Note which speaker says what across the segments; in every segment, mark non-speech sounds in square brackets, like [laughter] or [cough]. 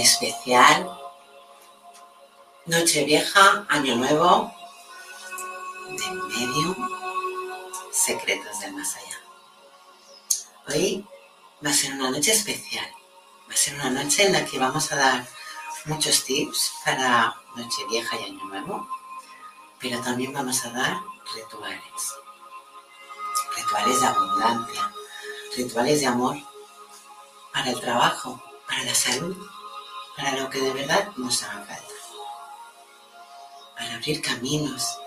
Speaker 1: Al especial Nochevieja, Año Nuevo de Medium Secretos del Más Allá. Hoy va a ser una noche especial. Va a ser una noche en la que vamos a dar muchos tips para Nochevieja y Año Nuevo, pero también vamos a dar rituales. Rituales de abundancia, rituales de amor para el trabajo, para la salud, para lo que de verdad nos haga falta, para abrir caminos.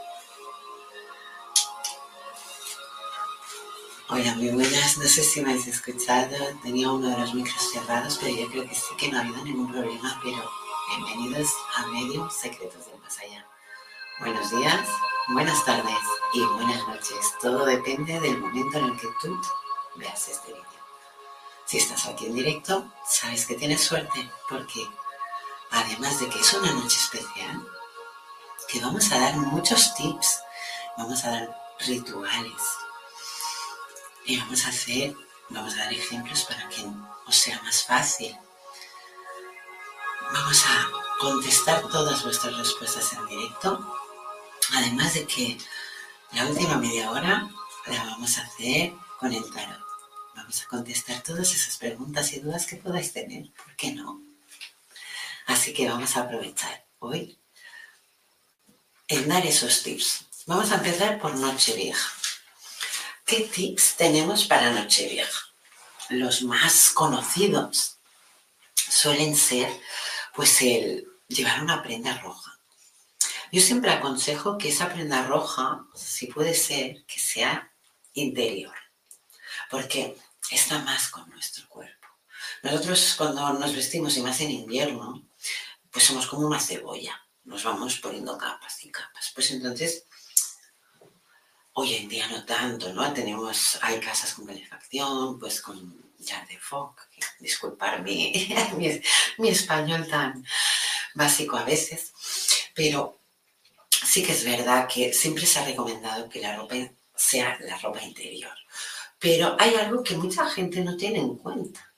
Speaker 1: Hola, muy buenas, no sé si me habéis escuchado, tenía uno de los micros cerrados, pero yo creo que sí que no ha habido ningún problema, pero bienvenidos a Medium Secretos del Más Allá. Buenos días, buenas tardes y buenas noches. Todo depende del momento en el que tú veas este vídeo. Si estás aquí en directo, sabes que tienes suerte porque además de que es una noche especial, que vamos a dar muchos tips, vamos a dar rituales y vamos a hacer, vamos a dar ejemplos para que os sea más fácil. Vamos a contestar todas vuestras respuestas en directo, además de que la última media hora la vamos a hacer con el tarot. Vamos a contestar todas esas preguntas y dudas que podáis tener. ¿Por qué no? Así que vamos a aprovechar hoy en dar esos tips. Vamos a empezar por Nochevieja. ¿Qué tips tenemos para Nochevieja? Los más conocidos suelen ser pues el llevar una prenda roja. Yo siempre aconsejo que esa prenda roja, si puede ser, que sea interior porque está más con nuestro cuerpo. Nosotros cuando nos vestimos y más en invierno, pues somos como una cebolla, nos vamos poniendo capas y capas. Pues entonces, hoy en día no tanto, ¿no? Tenemos, hay casas con calefacción, pues con ya de foc, disculpar mi, [laughs] mi, mi español tan básico a veces, pero sí que es verdad que siempre se ha recomendado que la ropa sea la ropa interior. Pero hay algo que mucha gente no tiene en cuenta.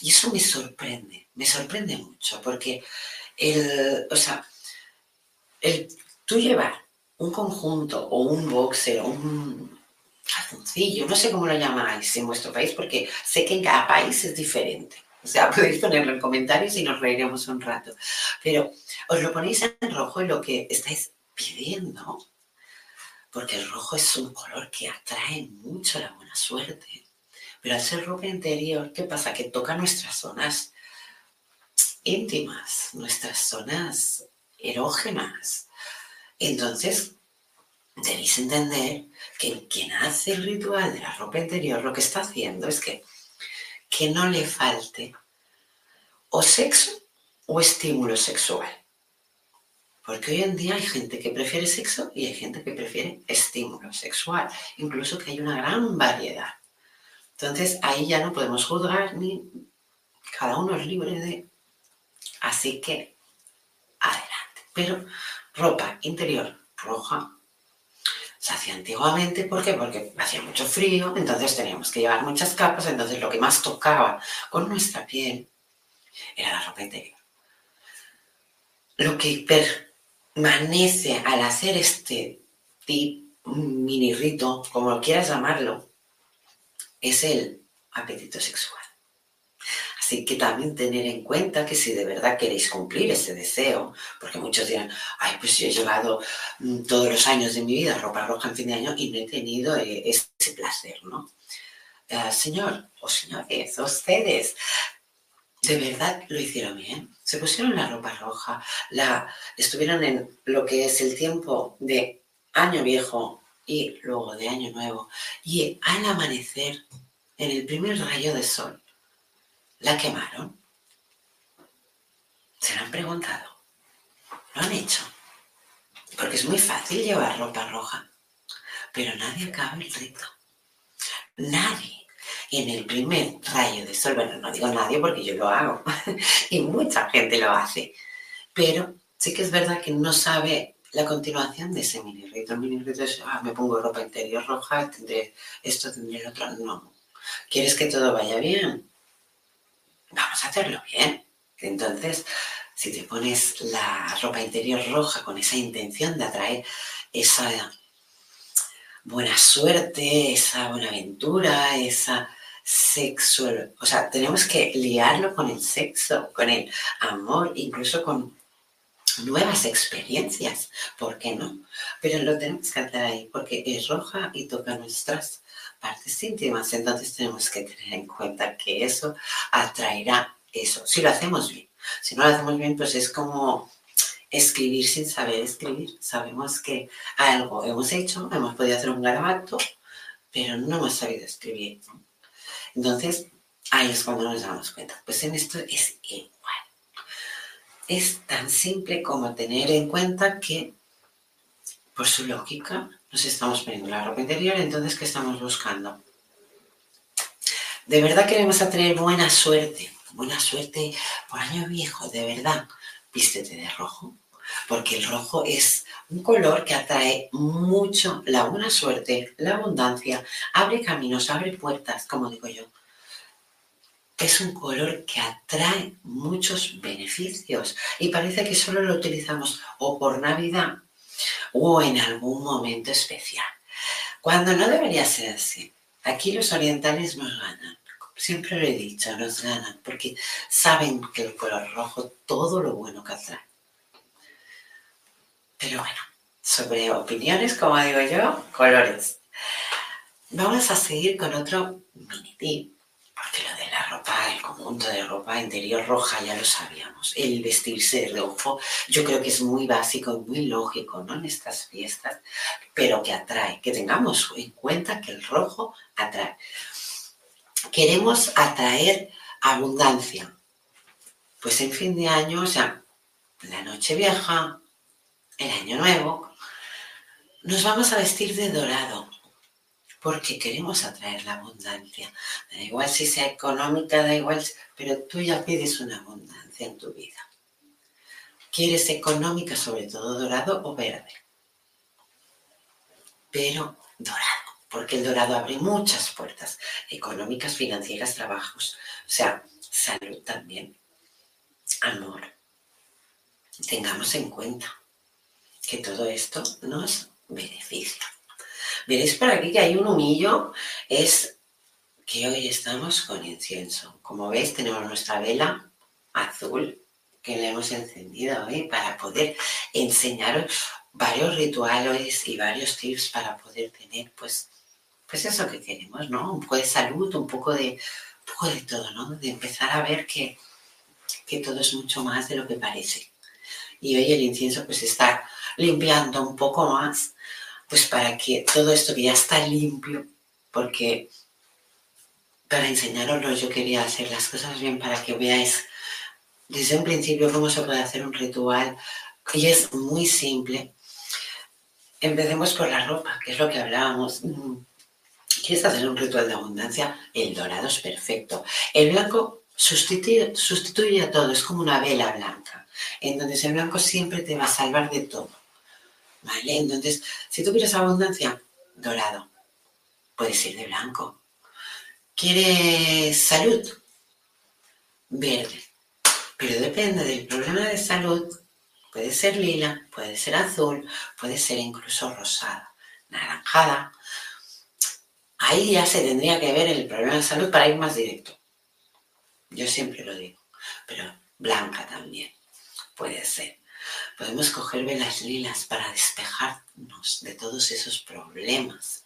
Speaker 1: Y eso me sorprende, me sorprende mucho, porque el, o sea, el tú llevar un conjunto o un boxer o un calzoncillo, no sé cómo lo llamáis en vuestro país, porque sé que en cada país es diferente. O sea, [laughs] podéis ponerlo en comentarios y nos reiremos un rato. Pero os lo ponéis en rojo y lo que estáis pidiendo, porque el rojo es un color que atrae mucho la buena suerte. Pero al ser ropa interior, ¿qué pasa? Que toca nuestras zonas íntimas, nuestras zonas erógenas. Entonces, debéis entender que quien hace el ritual de la ropa interior lo que está haciendo es que, que no le falte o sexo o estímulo sexual. Porque hoy en día hay gente que prefiere sexo y hay gente que prefiere estímulo sexual. Incluso que hay una gran variedad. Entonces ahí ya no podemos juzgar ni cada uno es libre de... Así que adelante. Pero ropa interior roja se hacía antiguamente, ¿por qué? Porque hacía mucho frío, entonces teníamos que llevar muchas capas, entonces lo que más tocaba con nuestra piel era la ropa interior. Lo que permanece al hacer este tip, mini rito, como quieras llamarlo, es el apetito sexual. Así que también tener en cuenta que si de verdad queréis cumplir ese deseo, porque muchos dirán, ay, pues yo he llevado mm, todos los años de mi vida ropa roja en fin de año y no he tenido eh, ese placer, ¿no? Eh, señor o señores, ustedes, de verdad lo hicieron bien. Se pusieron la ropa roja, la, estuvieron en lo que es el tiempo de año viejo y luego de año nuevo. Y al amanecer, en el primer rayo de sol, ¿La quemaron? ¿Se lo han preguntado? ¿Lo han hecho? Porque es muy fácil llevar ropa roja, pero nadie acaba el rito. Nadie. en el primer rayo de sol, bueno, no digo nadie porque yo lo hago, [laughs] y mucha gente lo hace, pero sí que es verdad que no sabe la continuación de ese mini rito. El mini rito es, ah, me pongo ropa interior roja, tendré esto, tendré lo otro. No. ¿Quieres que todo vaya bien? Vamos a hacerlo bien. Entonces, si te pones la ropa interior roja con esa intención de atraer esa buena suerte, esa buena aventura, esa sexo, o sea, tenemos que liarlo con el sexo, con el amor, incluso con nuevas experiencias, ¿por qué no? Pero lo tenemos que hacer ahí porque es roja y toca nuestras partes íntimas. Entonces tenemos que tener en cuenta que eso atraerá eso, si lo hacemos bien. Si no lo hacemos bien, pues es como escribir sin saber escribir. Sabemos que algo hemos hecho, hemos podido hacer un garabato, pero no hemos sabido escribir. Entonces, ahí es cuando nos damos cuenta. Pues en esto es igual. Es tan simple como tener en cuenta que, por su lógica, nos estamos poniendo la ropa interior, entonces, ¿qué estamos buscando? De verdad queremos atraer buena suerte, buena suerte por año viejo, de verdad. Vístete de rojo, porque el rojo es un color que atrae mucho la buena suerte, la abundancia, abre caminos, abre puertas, como digo yo. Es un color que atrae muchos beneficios y parece que solo lo utilizamos o por Navidad o en algún momento especial. Cuando no debería ser así. Aquí los orientales nos ganan. Siempre lo he dicho, nos ganan porque saben que el color rojo todo lo bueno que atrae. Pero bueno, sobre opiniones, como digo yo, colores. Vamos a seguir con otro mini tip porque lo de la ropa, el conjunto de ropa interior roja ya lo sabíamos. El vestirse de rojo, yo creo que es muy básico y muy lógico, ¿no? En estas fiestas, pero que atrae, que tengamos en cuenta que el rojo atrae. Queremos atraer abundancia. Pues en fin de año, o sea, la noche vieja, el año nuevo, nos vamos a vestir de dorado porque queremos atraer la abundancia. Da igual si sea económica, da igual, pero tú ya pides una abundancia en tu vida. ¿Quieres económica, sobre todo dorado o verde? Pero dorado, porque el dorado abre muchas puertas, económicas, financieras, trabajos, o sea, salud también, amor. Tengamos en cuenta. que todo esto nos beneficia. Veréis por aquí que hay un humillo, es que hoy estamos con incienso. Como veis, tenemos nuestra vela azul que le hemos encendido hoy para poder enseñaros varios rituales y varios tips para poder tener, pues, pues eso que queremos, ¿no? Un poco de salud, un poco de, poco de todo, ¿no? De empezar a ver que, que todo es mucho más de lo que parece. Y hoy el incienso pues está limpiando un poco más, pues para que todo esto que ya está limpio, porque para enseñaroslo yo quería hacer las cosas bien para que veáis desde un principio cómo se puede hacer un ritual y es muy simple. Empecemos por la ropa, que es lo que hablábamos. Mm, ¿Quieres hacer un ritual de abundancia? El dorado es perfecto. El blanco sustituye, sustituye a todo, es como una vela blanca. Entonces el blanco siempre te va a salvar de todo. ¿Vale? Entonces, si tú quieres abundancia, dorado. Puedes ir de blanco. ¿Quieres salud? Verde. Pero depende del problema de salud. Puede ser lila, puede ser azul, puede ser incluso rosada, naranjada. Ahí ya se tendría que ver el problema de salud para ir más directo. Yo siempre lo digo. Pero blanca también puede ser. Podemos coger velas lilas para despejarnos de todos esos problemas.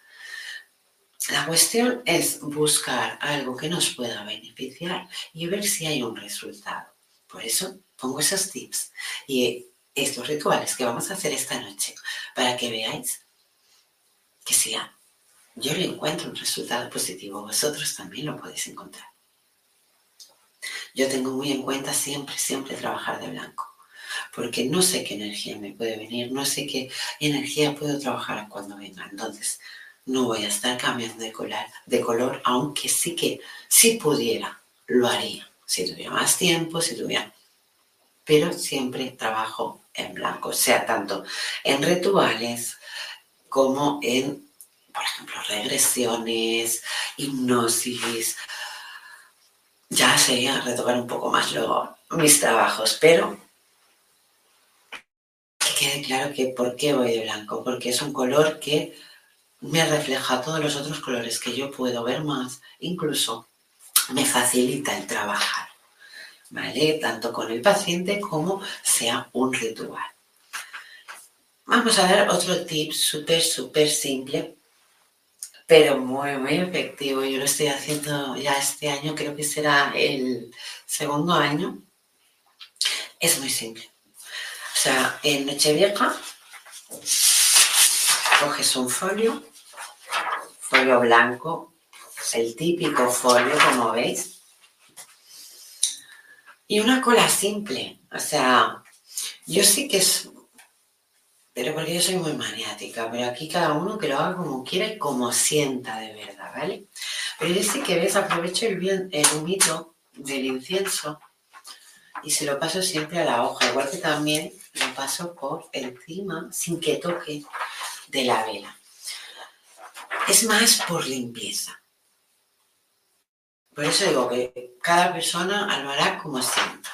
Speaker 1: La cuestión es buscar algo que nos pueda beneficiar y ver si hay un resultado. Por eso pongo esos tips y estos rituales que vamos a hacer esta noche para que veáis que si yo le encuentro un resultado positivo, vosotros también lo podéis encontrar. Yo tengo muy en cuenta siempre, siempre trabajar de blanco, porque no sé qué energía me puede venir, no sé qué energía puedo trabajar cuando venga. Entonces, no voy a estar cambiando de color, aunque sí que, si pudiera, lo haría si tuviera más tiempo, si tuviera... Pero siempre trabajo en blanco, sea tanto en rituales como en, por ejemplo, regresiones, hipnosis. Ya sería retocar un poco más luego mis trabajos, pero quede claro que por qué voy de blanco, porque es un color que me refleja todos los otros colores que yo puedo ver más, incluso me facilita el trabajar, ¿vale? Tanto con el paciente como sea un ritual. Vamos a dar otro tip súper, súper simple, pero muy, muy efectivo. Yo lo estoy haciendo ya este año, creo que será el segundo año. Es muy simple. O sea, en Nochevieja coges un folio, folio blanco, el típico folio, como veis. Y una cola simple, o sea, yo sí que es, pero porque yo soy muy maniática, pero aquí cada uno que lo haga como quiera y como sienta de verdad, ¿vale? Pero yo sí que ves, aprovecho el, humito del incienso y se lo paso siempre a la hoja, igual que también lo paso por encima sin que toque de la vela. Es más por limpieza. Por eso digo que cada persona lo hará como sienta.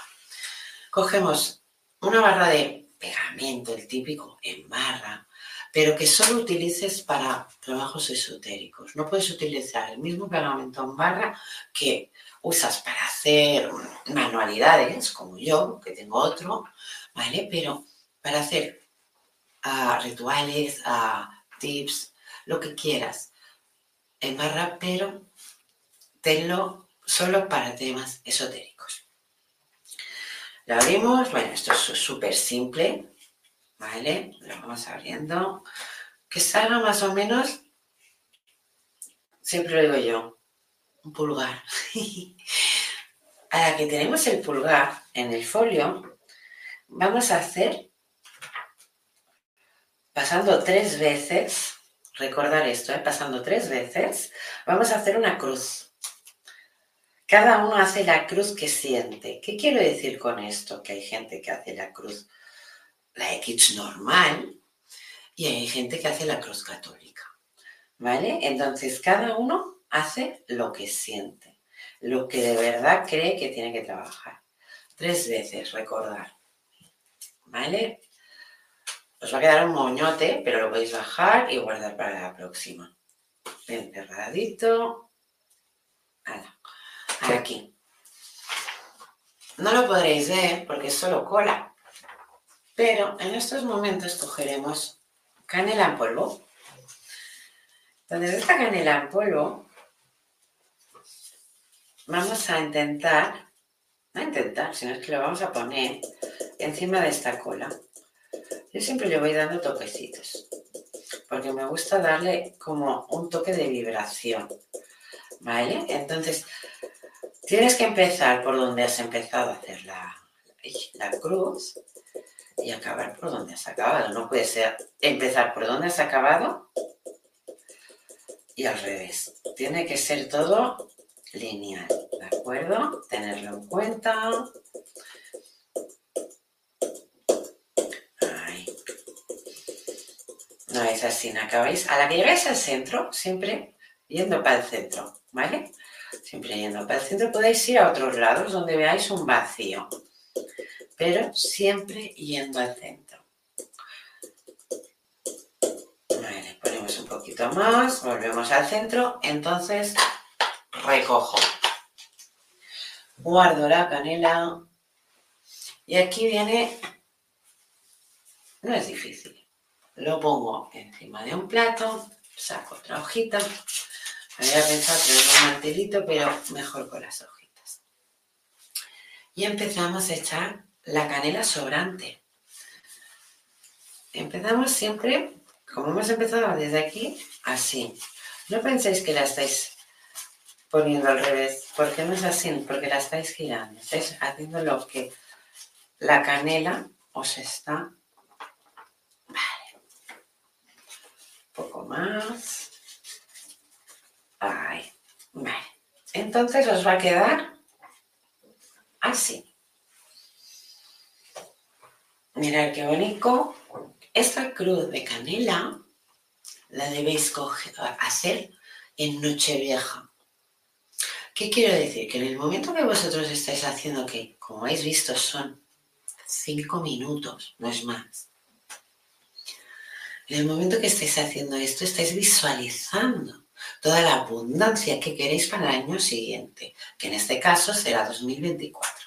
Speaker 1: Cogemos una barra de pegamento, el típico en barra, pero que solo utilices para trabajos esotéricos. No puedes utilizar el mismo pegamento en barra que usas para hacer manualidades, como yo, que tengo otro, ¿vale? Pero para hacer ah, rituales, uh, tips, lo que quieras en barra, pero tenlo solo para temas esotéricos. Lo abrimos, bueno, esto es súper simple, ¿vale? Lo vamos abriendo. Que salga más o menos, siempre lo digo yo, un pulgar. [laughs] Ahora que tenemos el pulgar en el folio, vamos a hacer, pasando tres veces, recordar esto, ¿eh? pasando tres veces, vamos a hacer una cruz. Cada uno hace la cruz que siente. ¿Qué quiero decir con esto? Que hay gente que hace la cruz, la X normal, y hay gente que hace la cruz católica. ¿Vale? Entonces, cada uno hace lo que siente, lo que de verdad cree que tiene que trabajar. Tres veces, recordar. ¿Vale? Os va a quedar un moñote, pero lo podéis bajar y guardar para la próxima. Bien cerradito. Aquí. No lo podréis ver porque es solo cola. Pero en estos momentos cogeremos canela en polvo. Entonces, esta canela en polvo vamos a intentar, a intentar, sino es que lo vamos a poner encima de esta cola. Yo siempre le voy dando toquecitos, porque me gusta darle como un toque de vibración. ¿Vale? Entonces, tienes que empezar por donde has empezado a hacer la, la cruz y acabar por donde has acabado. No puede ser empezar por donde has acabado y al revés. Tiene que ser todo lineal, ¿de acuerdo? Tenerlo en cuenta. Ahí. No es así, ¿no acabáis? A la que llegáis al centro, siempre yendo para el centro, ¿vale? Siempre yendo para el centro, podéis ir a otros lados donde veáis un vacío, pero siempre yendo al centro. Vale, ponemos un poquito más, volvemos al centro, entonces recojo. Guardo la canela. Y aquí viene, no es difícil. Lo pongo encima de un plato, saco otra hojita. Había pensado tener un mantelito, pero mejor con las hojitas. Y empezamos a echar la canela sobrante. Empezamos siempre, como hemos empezado desde aquí, así. No penséis que la estáis poniendo al revés. ¿Por qué no es así? Porque la estáis girando. Estáis haciendo lo que la canela os está... Vale. Un poco más. Ahí. Vale. Entonces os va a quedar así. Mirad qué bonito. Esta cruz de canela la debéis hacer en Nochevieja. ¿Qué quiero decir? Que en el momento que vosotros estáis haciendo, que como habéis visto son cinco minutos, no es más. En el momento que estáis haciendo esto, estáis visualizando toda la abundancia que queréis para el año siguiente, que en este caso será 2024.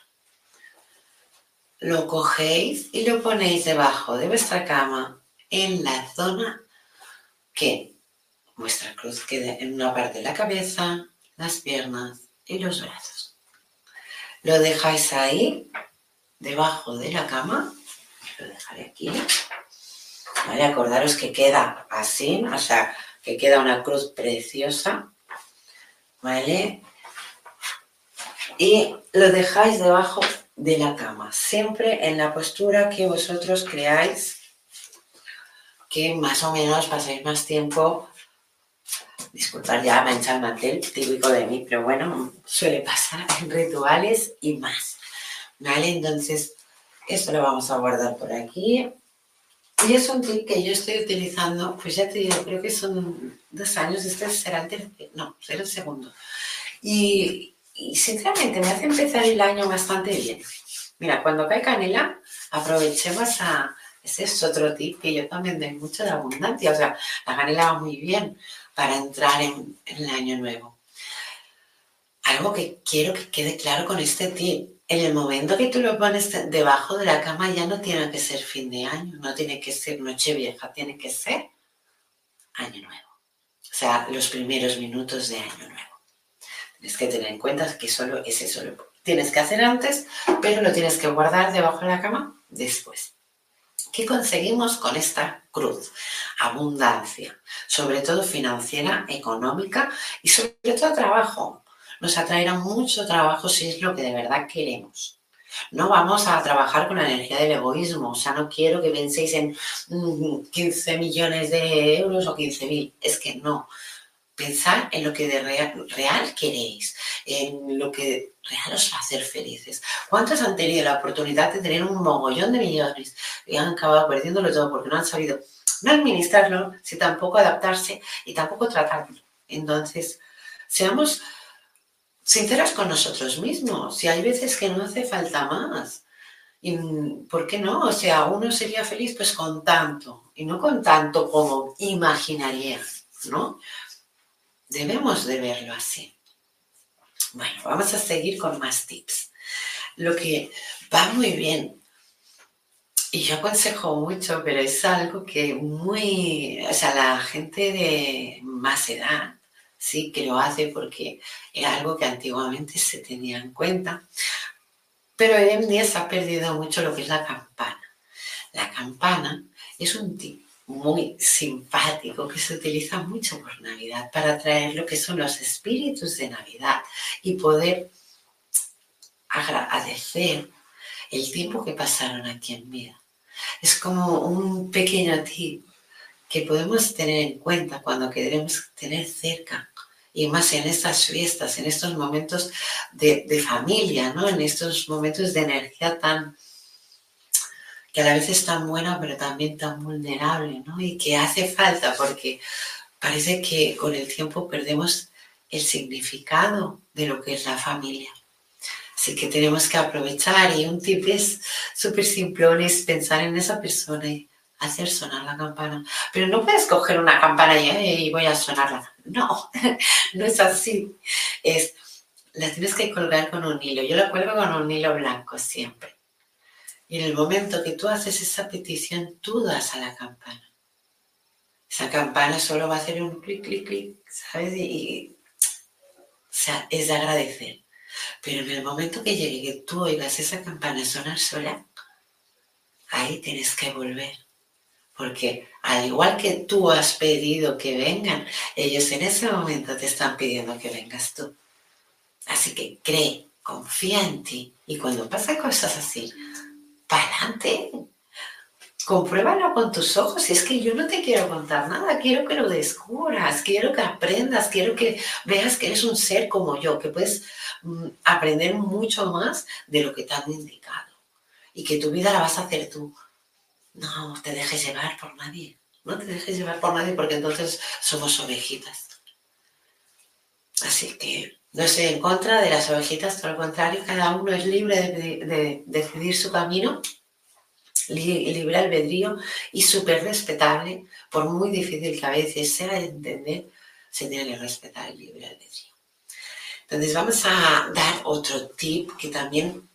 Speaker 1: Lo cogéis y lo ponéis debajo de vuestra cama en la zona que vuestra cruz quede en una parte de la cabeza, las piernas y los brazos. Lo dejáis ahí, debajo de la cama. Lo dejaré aquí. ¿Vale? Acordaros que queda así, o sea, que queda una cruz preciosa. ¿Vale? Y lo dejáis debajo de la cama, siempre en la postura que vosotros creáis que más o menos paséis más tiempo disculpad ya manchar el mantel, típico de mí, pero bueno, suele pasar en rituales y más. ¿Vale? Entonces, esto lo vamos a guardar por aquí. Y es un tip que yo estoy utilizando, pues ya te digo, creo que son dos años, este será el tercero, no, será el segundo. Y, y sinceramente me hace empezar el año bastante bien. Mira, cuando cae canela, aprovechemos a, ese es otro tip que yo también doy mucho de abundancia. O sea, la canela va muy bien para entrar en, el año nuevo. Algo que quiero que quede claro con este tip. En el momento que tú lo pones debajo de la cama ya no tiene que ser fin de año, no tiene que ser noche vieja, tiene que ser año nuevo. O sea, los primeros minutos de año nuevo. Tienes que tener en cuenta que solo es eso. Lo tienes que hacer antes, pero lo tienes que guardar debajo de la cama después. ¿Qué conseguimos con esta cruz? Abundancia, sobre todo financiera, económica y sobre todo trabajo. Nos atraerá mucho trabajo si es lo que de verdad queremos. No vamos a trabajar con la energía del egoísmo. O sea, no quiero que penséis en 15 mm, millones de euros o 15 mil. Es que no. Pensar en lo que de real, queréis, en lo que real os va a hacer felices. ¿Cuántos han tenido la oportunidad de tener un mogollón de millones y han acabado perdiéndolo todo porque no han sabido no administrarlo, si tampoco adaptarse y tampoco tratarlo? Entonces, seamos sinceros con nosotros mismos. Si hay veces que no hace falta más. ¿Y por qué no? O sea, uno sería feliz pues con tanto, y no con tanto como imaginaría, ¿no? Debemos de verlo así. Bueno, vamos a seguir con más tips. Lo que va muy bien, y yo aconsejo mucho, pero es algo que muy, o sea, la gente de más edad sí que lo hace porque era algo que antiguamente se tenía en cuenta, pero en día se ha perdido mucho lo que es la campana. La campana es un tipo muy simpático que se utiliza mucho por Navidad para atraer lo que son los espíritus de Navidad y poder agradecer el tiempo que pasaron aquí en vida. Es como un pequeño tip que podemos tener en cuenta cuando queremos tener cerca y más en estas fiestas, en estos momentos de, familia, ¿no? En estos momentos de energía tan, que a la vez es tan buena, pero también tan vulnerable, ¿no? Y que hace falta porque parece que con el tiempo perdemos el significado de lo que es la familia. Así que tenemos que aprovechar y un tip es súper simple, es pensar en esa persona y hacer sonar la campana. Pero no puedes coger una campana y, voy a sonarla. No, [laughs] no es así. Es, la tienes que colgar con un hilo. Yo la cuelgo con un hilo blanco siempre. Y en el momento que tú haces esa petición, tú das a la campana. Esa campana solo va a hacer un clic, clic, clic, ¿sabes? Y, o sea, es de agradecer. Pero en el momento que llegue que tú oigas esa campana sonar sola, ahí tienes que volver porque al igual que tú has pedido que vengan, ellos en ese momento te están pidiendo que vengas tú. Así que cree, confía en ti y cuando pasan cosas así, para adelante. Compruébalo con tus ojos. Es que yo no te quiero contar nada, quiero que lo descubras, quiero que aprendas, quiero que veas que eres un ser como yo, que puedes mm, aprender mucho más de lo que te han indicado y que tu vida la vas a hacer tú no te dejes llevar por nadie. No te dejes llevar por nadie porque entonces somos ovejitas. Así que no estoy en contra de las ovejitas, por el contrario, cada uno es libre de, decidir su camino, libre albedrío y súper respetable, por muy difícil que a veces sea de entender, se tiene que respetar el libre albedrío. Entonces vamos a dar otro tip que también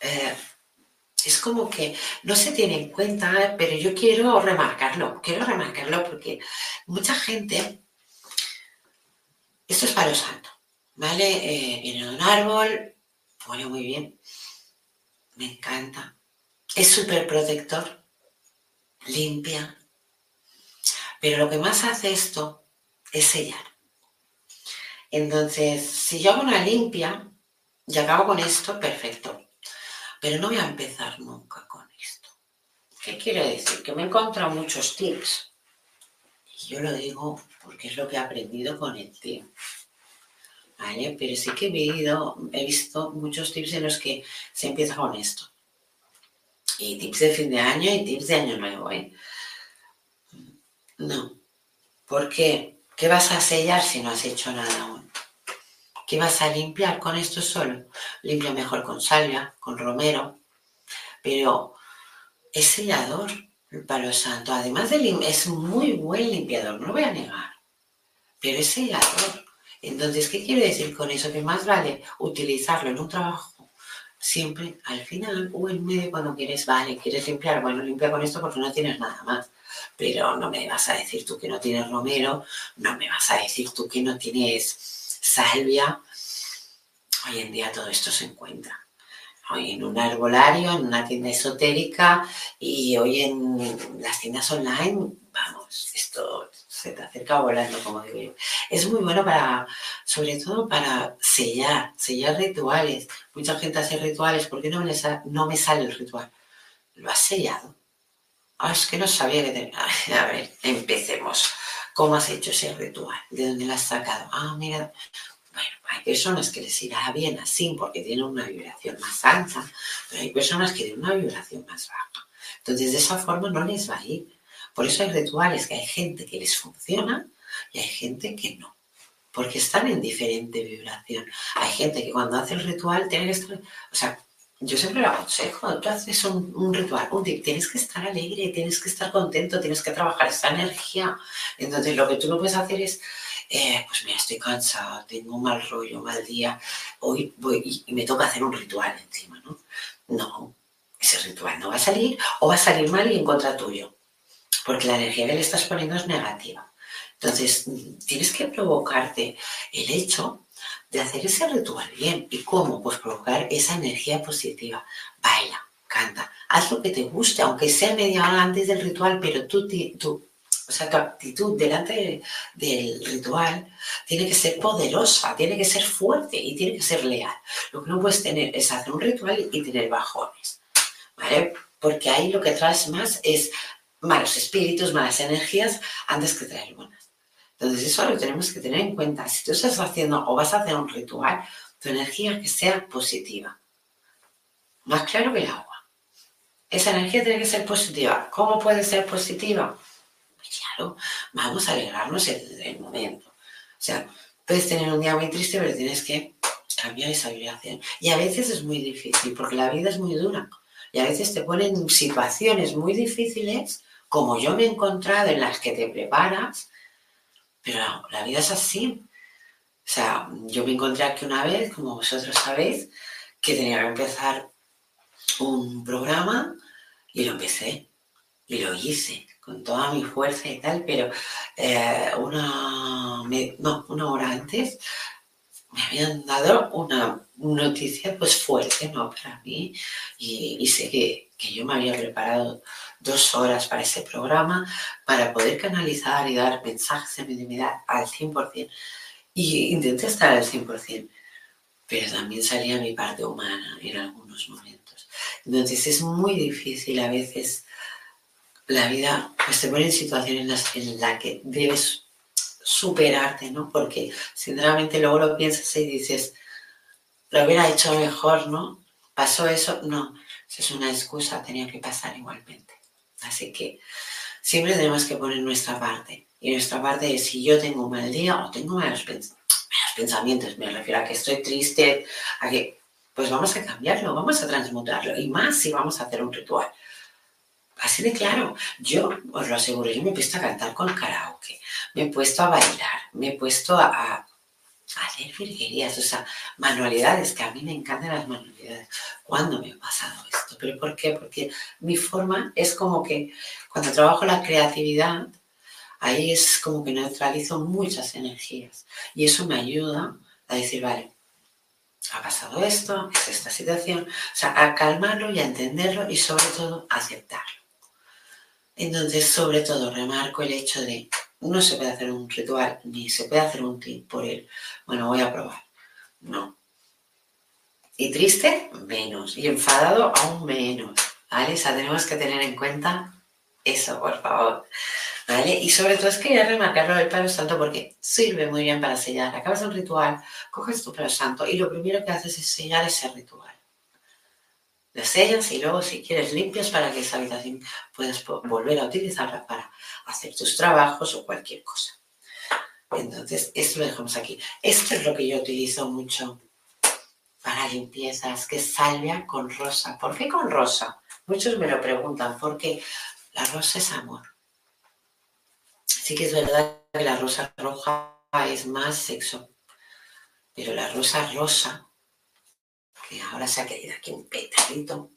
Speaker 1: eh, es como que no se tiene en cuenta, pero yo quiero remarcarlo, quiero remarcarlo porque mucha gente, esto es palo santo, ¿vale? Eh, viene de un árbol, pone muy bien, me encanta, es súper protector, limpia, pero lo que más hace esto es sellar. Entonces, si yo hago una limpia y acabo con esto, perfecto pero no voy a empezar nunca con esto. ¿Qué quiere decir? Que me he encontrado muchos tips. Y yo lo digo porque es lo que he aprendido con el tiempo. Pero sí que he, visto muchos tips en los que se empieza con esto. Y tips de fin de año y tips de año nuevo, ¿eh? No. ¿Por qué? ¿Qué vas a sellar si no has hecho nada aún? ¿Qué vas a limpiar con esto solo? Limpia mejor con salvia, con romero, pero es sellador el palo santo. Además de es muy buen limpiador, no lo voy a negar, pero es sellador. Entonces, ¿qué quiero decir con eso? Que más vale utilizarlo en un trabajo siempre al final o en medio cuando quieres, vale, quieres limpiar, bueno, limpia con esto porque no tienes nada más. Pero no me vas a decir tú que no tienes romero, no me vas a decir tú que no tienes salvia. Hoy en día todo esto se encuentra. Hoy en un arbolario, en una tienda esotérica y hoy en las tiendas online, vamos, esto se te acerca volando, como digo yo. Es muy bueno para, sobre todo para sellar, sellar rituales. Mucha gente hace rituales, ¿por qué no me, no me sale el ritual? ¿Lo has sellado? Ah, es que no sabía que tenía. [laughs] A ver, empecemos. ¿Cómo has hecho ese ritual? ¿De dónde lo has sacado? Ah, mira. Bueno, hay personas que les irá bien así porque tienen una vibración más alta, pero hay personas que tienen una vibración más baja. Entonces, de esa forma no les va a ir. Por eso hay rituales que hay gente que les funciona y hay gente que no, porque están en diferente vibración. Hay gente que cuando hace el ritual tiene que estar, o sea, yo siempre lo aconsejo, tú haces un, ritual, un tienes que estar alegre, tienes que estar contento, tienes que trabajar esa energía. Entonces lo que tú no puedes hacer es, eh, pues mira, estoy cansado, tengo un mal rollo, mal día, hoy voy y me toca hacer un ritual encima, ¿no? No, ese ritual no va a salir o va a salir mal y en contra tuyo, porque la energía que le estás poniendo es negativa. Entonces, tienes que provocarte el hecho de hacer ese ritual bien. ¿Y cómo? Pues provocar esa energía positiva. Baila, canta, haz lo que te guste, aunque sea media antes del ritual, pero tú, tú o sea, tu actitud delante del ritual tiene que ser poderosa, tiene que ser fuerte y tiene que ser leal. Lo que no puedes tener es hacer un ritual y tener bajones, ¿vale? Porque ahí lo que traes más es malos espíritus, malas energías, antes que traer buenas. Entonces eso lo tenemos que tener en cuenta. Si tú estás haciendo o vas a hacer un ritual, tu energía que sea positiva. Más claro que el agua. Esa energía tiene que ser positiva. ¿Cómo puede ser positiva? claro, vamos a alegrarnos en el momento. O sea, puedes tener un día muy triste, pero tienes que cambiar esa vibración. Y a veces es muy difícil, porque la vida es muy dura. Y a veces te ponen situaciones muy difíciles, como yo me he encontrado, en las que te preparas, pero la vida es así. O sea, yo me encontré aquí una vez, como vosotros sabéis, que tenía que empezar un programa y lo empecé y lo hice con toda mi fuerza y tal, pero eh, una, no, una hora antes me habían dado una noticia pues fuerte ¿no? para mí y, sé que, que, yo me había preparado dos horas para ese programa para poder canalizar y dar mensajes de mediunidad al 100% y intenté estar al 100% pero también salía mi parte humana en algunos momentos entonces es muy difícil a veces la vida pues te pone en situaciones en las que debes superarte, ¿no? Porque sinceramente luego lo piensas y dices, lo hubiera hecho mejor, ¿no? Pasó eso, no, eso es una excusa, tenía que pasar igualmente. Así que siempre tenemos que poner nuestra parte. Y nuestra parte es si yo tengo mal día o tengo malos, pensamientos, me refiero a que estoy triste, a que, pues vamos a cambiarlo, vamos a transmutarlo. Y más si vamos a hacer un ritual. Así de claro, yo os lo aseguro, yo me he puesto a cantar con karaoke, me he puesto a bailar, me he puesto a, hacer virguerías, o sea, manualidades, que a mí me encantan las manualidades. ¿Cuándo me ha pasado esto? ¿Pero por qué? Porque mi forma es como que cuando trabajo la creatividad, ahí es como que neutralizo muchas energías y eso me ayuda a decir, vale, ha pasado esto, es esta situación, o sea, a calmarlo y a entenderlo y sobre todo aceptarlo. Entonces, sobre todo, remarco el hecho de no se puede hacer un ritual ni se puede hacer un tip por él. Bueno, voy a probar. No. Y triste, menos. Y enfadado, aún menos. ¿Vale? O sea, tenemos que tener en cuenta eso, por favor. ¿Vale? Y sobre todo es que quería remarcarlo del palo santo porque sirve muy bien para sellar. Acabas un ritual, coges tu palo santo y lo primero que haces es sellar ese ritual las sellas y luego si quieres limpias para que esa habitación puedas volver a utilizarla para hacer tus trabajos o cualquier cosa. Entonces, esto lo dejamos aquí. Esto es lo que yo utilizo mucho para limpiezas, que es con rosa. ¿Por qué con rosa? Muchos me lo preguntan, porque la rosa es amor. Sí que es verdad que la rosa roja es más sexo, pero la rosa rosa que ahora se ha quedado aquí un petadito,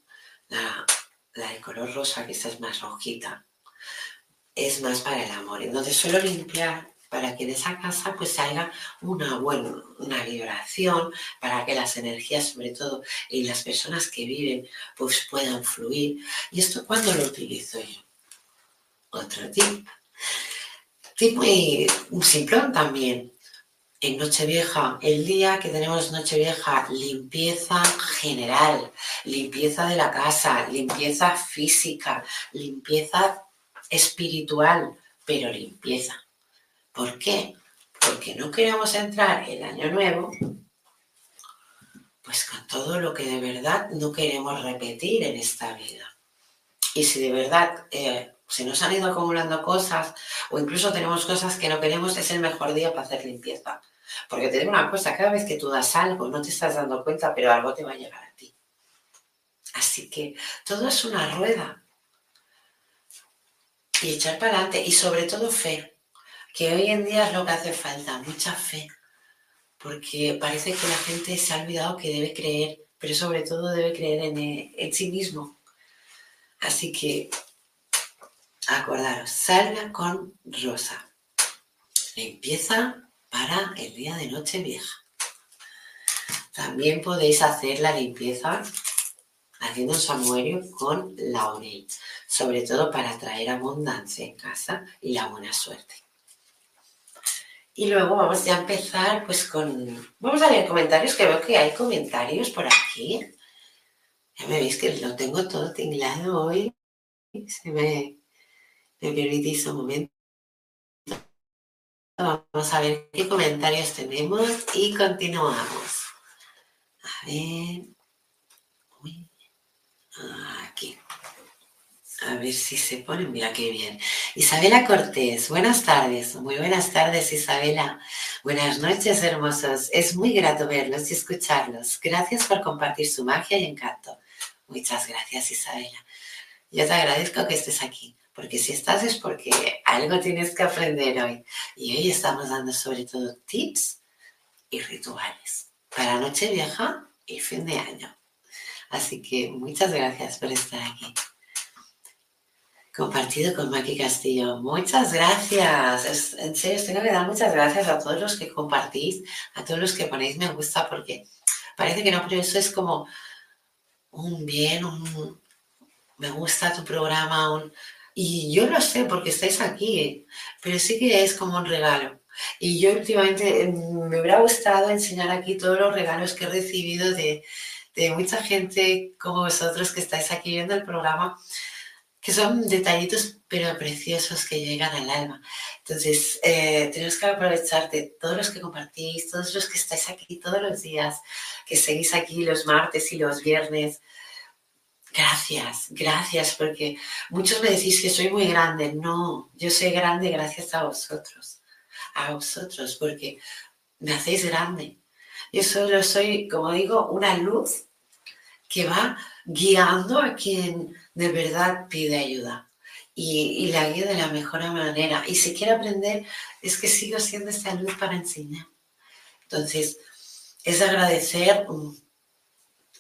Speaker 1: la, de color rosa, que esta es más rojita, es más para el amor. Entonces suelo limpiar para que en esa casa pues haya una buena una vibración, para que las energías sobre todo y las personas que viven pues puedan fluir. ¿Y esto cuándo lo utilizo yo? Otro tip. Tip muy simplón también en Nochevieja, el día que tenemos Nochevieja, limpieza general, limpieza de la casa, limpieza física, limpieza espiritual, pero limpieza. ¿Por qué? Porque no queremos entrar el año nuevo, pues con todo lo que de verdad no queremos repetir en esta vida. Y si de verdad eh, se nos han ido acumulando cosas o incluso tenemos cosas que no queremos, es el mejor día para hacer limpieza. Porque te digo una cosa, cada vez que tú das algo, no te estás dando cuenta, pero algo te va a llegar a ti. Así que todo es una rueda. Y echar para adelante. Y sobre todo fe. Que hoy en día es lo que hace falta. Mucha fe. Porque parece que la gente se ha olvidado que debe creer. Pero sobre todo debe creer en, en sí mismo. Así que acordaros, salga con rosa. Limpieza para el día de noche vieja. También podéis hacer la limpieza haciendo un samuerio con laurel, sobre todo para traer abundancia en casa y la buena suerte. Y luego vamos a empezar pues con... Vamos a leer comentarios, que veo que hay comentarios por aquí. Ya me veis que lo tengo todo tinglado hoy. Se me, me permitís un momento. Vamos a ver qué comentarios tenemos y continuamos. A ver. Aquí. A ver si se pone. Mira qué bien. Isabela Cortés, buenas tardes. Muy buenas tardes, Isabela. Buenas noches, hermosos. Es muy grato verlos y escucharlos. Gracias por compartir su magia y encanto. Muchas gracias, Isabela. Yo te agradezco que estés aquí, porque si estás es porque algo tienes que aprender hoy. Y hoy estamos dando sobre todo tips y rituales para Nochevieja y fin de año. Así que muchas gracias por estar aquí. Compartido con Maki Castillo. Muchas gracias. en serio, tengo que dar muchas gracias a todos los que compartís, a todos los que ponéis me gusta, porque parece que no, pero eso es como un bien, un me gusta tu programa, un, y yo lo sé porque estáis aquí, pero sí que es como un regalo. Y yo últimamente em, me hubiera gustado enseñar aquí todos los regalos que he recibido de, de mucha gente como vosotros que estáis aquí viendo el programa, que son detallitos pero preciosos que llegan al alma. Entonces, eh, tenemos que aprovechar de todos los que compartís, todos los que estáis aquí todos los días, que seguís aquí los martes y los viernes. Gracias, gracias, porque muchos me decís que soy muy grande. No, yo soy grande gracias a vosotros, a vosotros, porque me hacéis grande. Yo solo soy, como digo, una luz que va guiando a quien de verdad pide ayuda y, la guío de la mejor manera. Y si quiere aprender, es que sigo siendo esa luz para enseñar. Entonces, es agradecer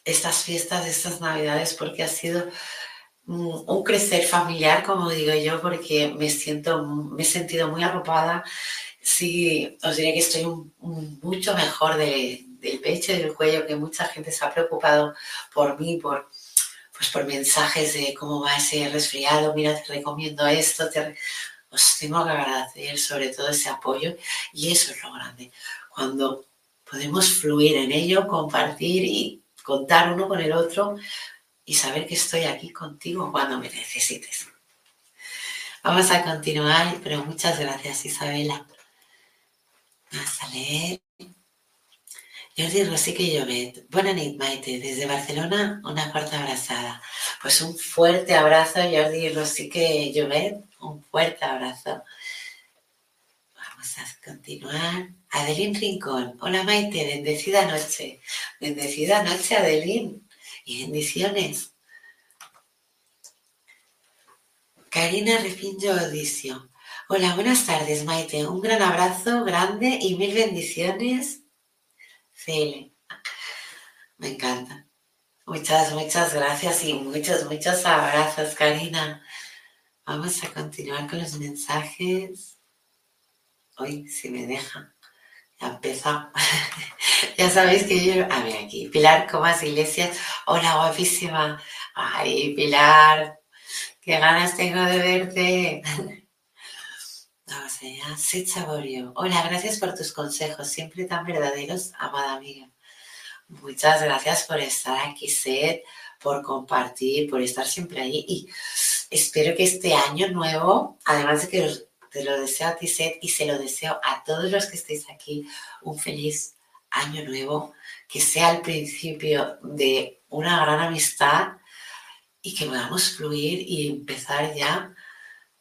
Speaker 1: estas fiestas, estas navidades, porque ha sido un crecer familiar, como digo yo, porque me siento, me he sentido muy arropada. Sí, os diré que estoy mucho mejor del pecho y del cuello, que mucha gente se ha preocupado por mí, por, pues por mensajes de cómo va ese resfriado, mira, te recomiendo esto, os tengo que agradecer sobre todo ese apoyo y eso es lo grande, cuando podemos fluir en ello, compartir y contar uno con el otro y saber que estoy aquí contigo cuando me necesites. Vamos a continuar, pero muchas gracias Isabela. Vamos a leer. Jordi Rosique Llobet. Buenas noches, Maite. Desde Barcelona, una fuerte abrazada. Pues un fuerte abrazo, Jordi Rosique Llobet. Un fuerte abrazo. Vamos a continuar. Adelín Rincón. Hola Maite, bendecida noche. Bendecida noche, Adelín. Y bendiciones. Karina Refinjo Odicio. Hola, buenas tardes, Maite. Un gran abrazo grande y mil bendiciones. Me encanta. Muchas, muchas gracias y muchos, muchos abrazos, Karina. Vamos a continuar con los mensajes. Hoy, si me deja. Ya empieza. [laughs] ya sabéis que yo. A ver, aquí. Pilar Comas Iglesias. Hola, guapísima. Ay, Pilar. Qué ganas tengo de verte. [laughs] Allá. Sid Saborio. Hola, gracias por tus consejos. Siempre tan verdaderos, amada amiga. Muchas gracias por estar aquí, Seth, por compartir, por estar siempre ahí. Y espero que este año nuevo, además de que te lo deseo a ti, Seth, y se lo deseo a todos los que estéis aquí un feliz año nuevo, que sea el principio de una gran amistad y que podamos fluir y empezar ya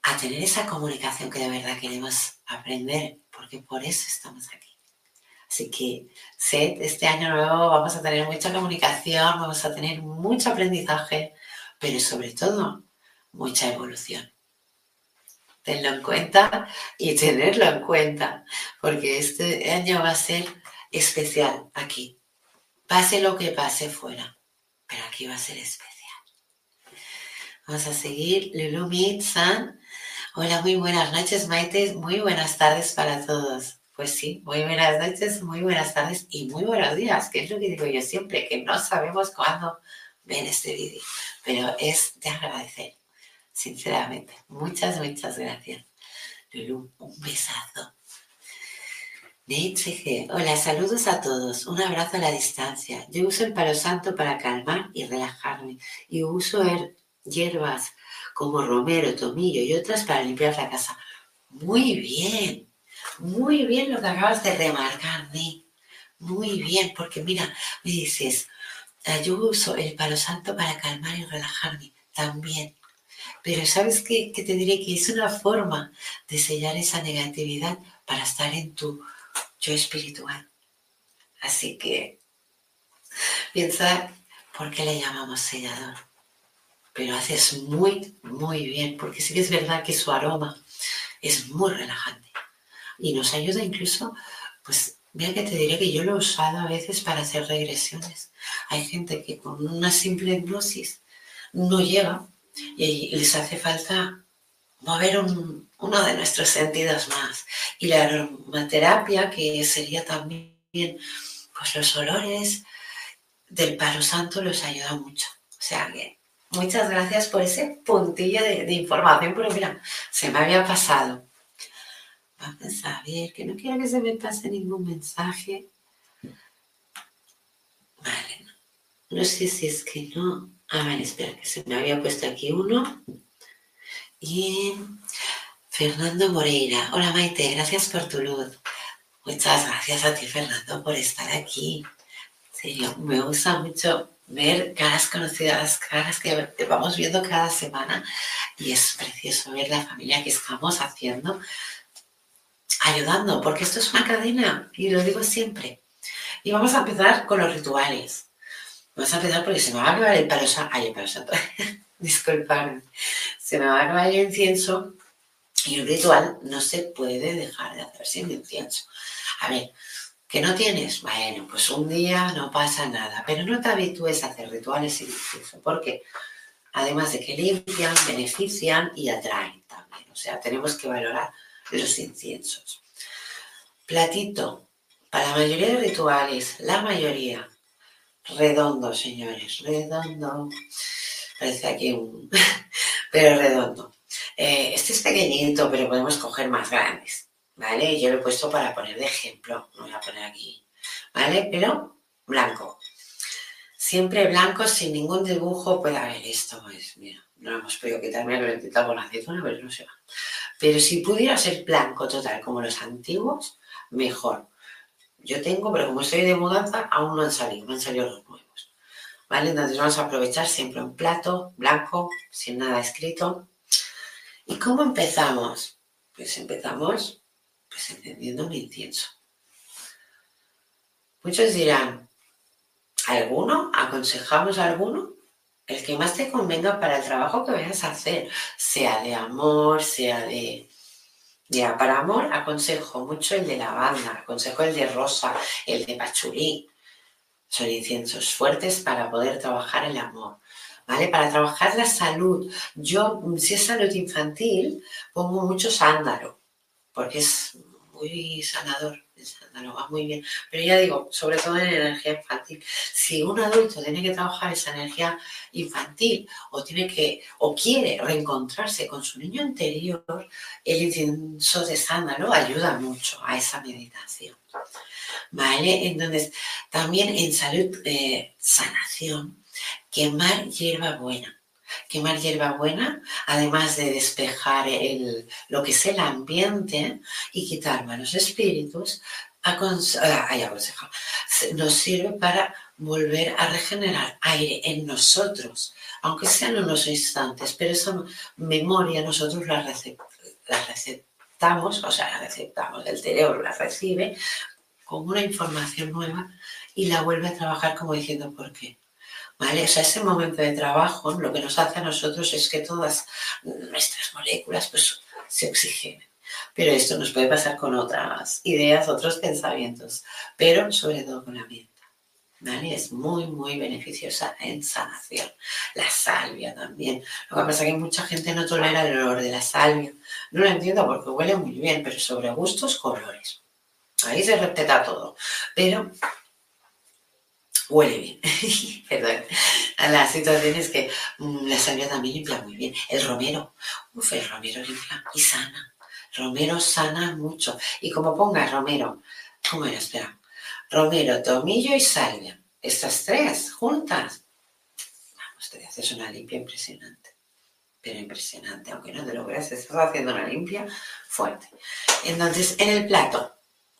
Speaker 1: a tener esa comunicación que de verdad queremos aprender, porque por eso estamos aquí, Así que sé, este año nuevo vamos a tener mucha comunicación, vamos a tener mucho aprendizaje, pero sobre todo mucha evolución. Tenlo en cuenta y tenerlo en cuenta, porque este año va a ser especial aquí. Pase lo que pase fuera, pero aquí va a ser especial. Vamos a seguir. Lulu Mitsan. Hola, muy buenas noches, Maite. Muy buenas tardes para todos. Pues sí, muy buenas noches, muy buenas tardes y muy buenos días, que es lo que digo yo siempre, que no sabemos cuándo ven este vídeo, pero es de agradecer, sinceramente. Muchas, muchas gracias. Lulu, un besazo. Nate hola, saludos a todos, un abrazo a la distancia. Yo uso el palo santo para calmar y relajarme y uso el hierbas como romero, tomillo y otras para limpiar la casa. Muy bien, muy bien lo que acabas de remarcar, Nick. Muy bien, porque mira, me dices, yo uso el palo santo para calmar y relajarme también. Pero ¿sabes qué? Que te diré que es una forma de sellar esa negatividad para estar en tu yo espiritual. Así que piensa por qué le llamamos sellador pero haces muy, muy bien, porque sí que es verdad que su aroma es muy relajante y nos ayuda incluso, pues mira que te diré que yo lo he usado a veces para hacer regresiones. Hay gente que con una simple hipnosis no llega y les hace falta mover uno de nuestros sentidos más. Y la aromaterapia, que sería también pues los olores del palo santo, los ayuda mucho. O sea que Muchas gracias por ese puntillo de, información, pero mira, se me había pasado. Vamos a ver, que no quiero que se me pase ningún mensaje. Vale, no, sé si es que no. Ah, vale, espera, que se me había puesto aquí uno. Y Fernando Moreira. Hola Maite, gracias por tu luz. Muchas gracias a ti, Fernando, por estar aquí. En serio, me gusta mucho ver caras conocidas, caras que vamos viendo cada semana y es precioso ver la familia que estamos haciendo, ayudando, porque esto es una cadena y lo digo siempre. Y vamos a empezar con los rituales. Vamos a empezar porque se me va a acabar el palo santo. Ay, el palo. [laughs] Se me va a acabar el incienso y el ritual no se puede dejar de hacer sin incienso. A ver, ¿Que no tienes? Bueno, pues un día no pasa nada, pero no te habitúes a hacer rituales sin incienso, porque además de que limpian, benefician y atraen también. O sea, tenemos que valorar los inciensos. Platito, para la mayoría de rituales, la mayoría, redondo, señores, redondo. Parece aquí un... [laughs] pero redondo. Eh, este es pequeñito, pero podemos coger más grandes. ¿Vale? Yo lo he puesto para poner de ejemplo, no voy a poner aquí, ¿vale? Pero blanco. Siempre blanco, sin ningún dibujo, puede haber esto, pues mira, no lo hemos podido quitar, mira que lo he intentado con la aceituna, pero no se va. Pero si pudiera ser blanco total, como los antiguos, mejor. Yo tengo, pero como estoy de mudanza, aún no han salido, no han salido los nuevos. ¿Vale? Entonces vamos a aprovechar siempre un plato blanco, sin nada escrito. ¿Y cómo empezamos? Pues empezamos pues encendiendo un incienso. Muchos dirán, ¿alguno? ¿Aconsejamos alguno? El que más te convenga para el trabajo que vayas a hacer, sea de amor, sea de... Ya, para amor aconsejo mucho el de lavanda, aconsejo el de rosa, el de pachulí. Son inciensos fuertes para poder trabajar el amor. ¿Vale? Para trabajar la salud. Yo, si es salud infantil, pongo mucho sándalo, porque es muy sanador, sándalo va muy bien. Pero ya digo, sobre todo en energía infantil. Si un adulto tiene que trabajar esa energía infantil o tiene que o quiere reencontrarse con su niño interior, el incienso de sándalo ayuda mucho a esa meditación. ¿Vale? Entonces, también en salud, eh, sanación, quemar hierba buena quemar hierbabuena, además de despejar el, lo que es el ambiente y quitar malos espíritus, eh, nos sirve para volver a regenerar aire en nosotros, aunque sean unos instantes, pero esa memoria nosotros la, la receptamos, o sea, la receptamos, el cerebro la recibe con una información nueva y la vuelve a trabajar como diciendo por qué. ¿Vale? O sea, ese momento de trabajo lo que nos hace a nosotros es que todas nuestras moléculas pues, se oxigenen. Pero esto nos puede pasar con otras ideas, otros pensamientos, pero sobre todo con la mente. ¿Vale? Es muy, muy beneficiosa en sanación. La salvia también. Lo que pasa es que mucha gente no tolera el olor de la salvia. No lo entiendo porque huele muy bien, pero sobre gustos, colores. Ahí se respeta todo. Pero huele bien. [laughs] Perdón. La situación es que mm, la salvia también limpia muy bien. El romero. Uf, el romero limpia y sana. Romero sana mucho. Y como ponga romero, ¿cómo era? Espera romero, tomillo y salvia. Estas tres juntas. Vamos, te haces una limpia impresionante. Pero impresionante, aunque no te lo creas, estás haciendo una limpia fuerte. Entonces, en el plato,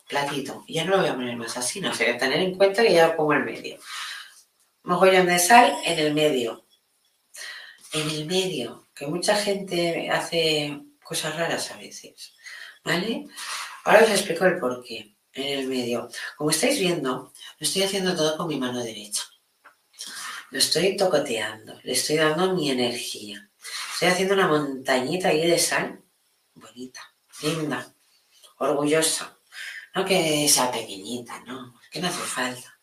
Speaker 1: platito, ya no lo voy a poner más así, no sé, tener en cuenta que ya lo pongo en medio. Mogollón de sal en el medio. En el medio, que mucha gente hace cosas raras a veces. ¿Vale? Ahora os explico el porqué en el medio. Como estáis viendo, lo estoy haciendo todo con mi mano derecha. Lo estoy tocoteando, le estoy dando mi energía. Estoy haciendo una montañita ahí de sal, bonita, linda, orgullosa. No que sea pequeñita, no, que no hace falta.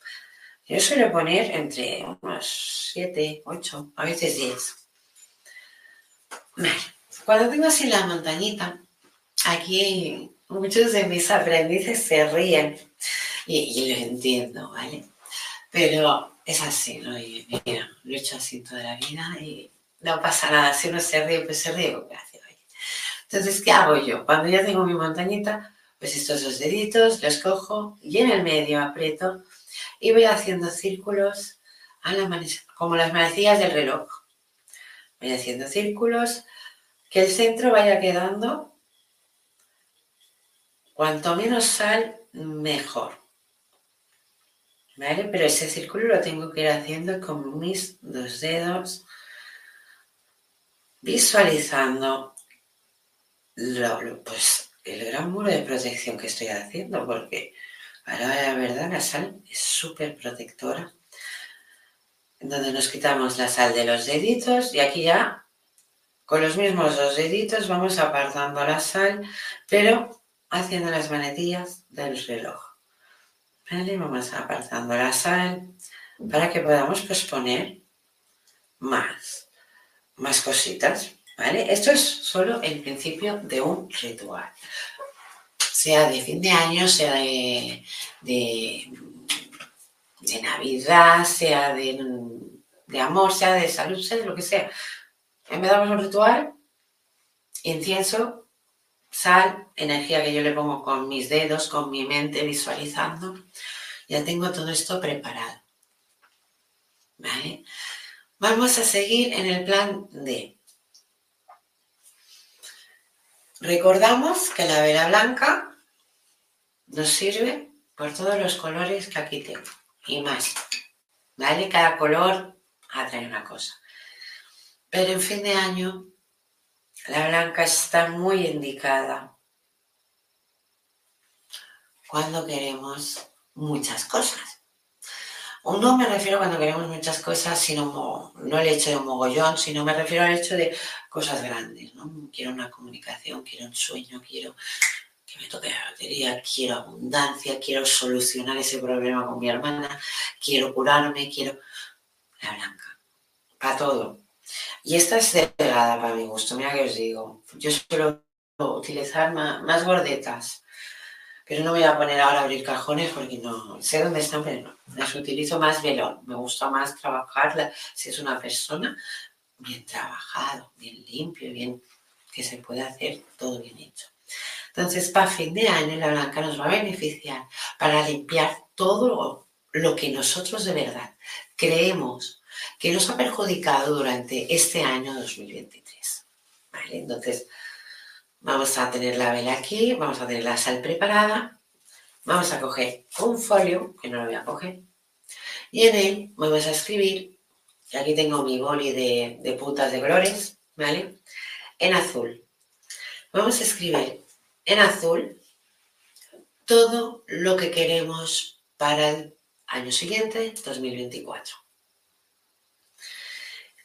Speaker 1: Yo suelo poner entre unos 7, 8, a veces 10. Cuando tengo así la montañita, aquí muchos de mis aprendices se ríen y, lo entiendo, ¿vale? Pero es así, ¿no? Y mira, lo he hecho así toda la vida y no pasa nada. Si uno se ríe, pues se ríe. Gracias, Entonces, ¿qué hago yo? Cuando ya tengo mi montañita, pues estos dos deditos los cojo y en el medio aprieto y voy haciendo círculos a la como las manecillas del reloj. Voy haciendo círculos, que el centro vaya quedando Cuanto menos sal, mejor. ¿Vale? Pero ese círculo lo tengo que ir haciendo con mis dos dedos, visualizando pues, el gran muro de protección que estoy haciendo, porque ahora la verdad la sal es súper protectora. Donde nos quitamos la sal de los deditos y aquí ya con los mismos dos deditos vamos apartando la sal, pero haciendo las manetillas del reloj. Vamos apartando la sal para que podamos posponer más, más cositas. ¿Vale? Esto es solo el principio de un ritual. Sea de fin de año, sea de, de, Navidad, sea de, amor, sea de salud, sea de lo que sea. Empezamos un ritual, incienso, sal, energía que yo le pongo con mis dedos, con mi mente, visualizando. Ya tengo todo esto preparado. ¿Vale? Vamos a seguir en el plan D. Recordamos que la vela blanca nos sirve por todos los colores que aquí tengo y más. ¿Vale? Cada color atrae una cosa. Pero en fin de año la blanca está muy indicada cuando queremos muchas cosas. No me refiero cuando queremos muchas cosas, sino no el hecho de un mogollón, sino me refiero al hecho de cosas grandes. ¿no? Quiero una comunicación, quiero un sueño, quiero que me toque la batería, quiero abundancia, quiero solucionar ese problema con mi hermana, quiero curarme, quiero la blanca. Para todo. Y esta es delgada para mi gusto, mira que os digo. Yo suelo utilizar más, gordetas, pero no voy a poner ahora a abrir cajones porque no sé dónde están, pero no. Las utilizo más velón. Me gusta más trabajarla si es una persona bien trabajado, bien limpio, bien que se puede hacer todo bien hecho. Entonces, para fin de año, la blanca nos va a beneficiar para limpiar todo lo que nosotros de verdad creemos que nos ha perjudicado durante este año 2023. ¿Vale? Entonces, vamos a tener la vela aquí, vamos a tener la sal preparada, vamos a coger un folio, que no lo voy a coger, y en él vamos a escribir, aquí tengo mi boli de, de puntas de colores, ¿vale? En azul. Vamos a escribir en azul todo lo que queremos para el año siguiente, 2024.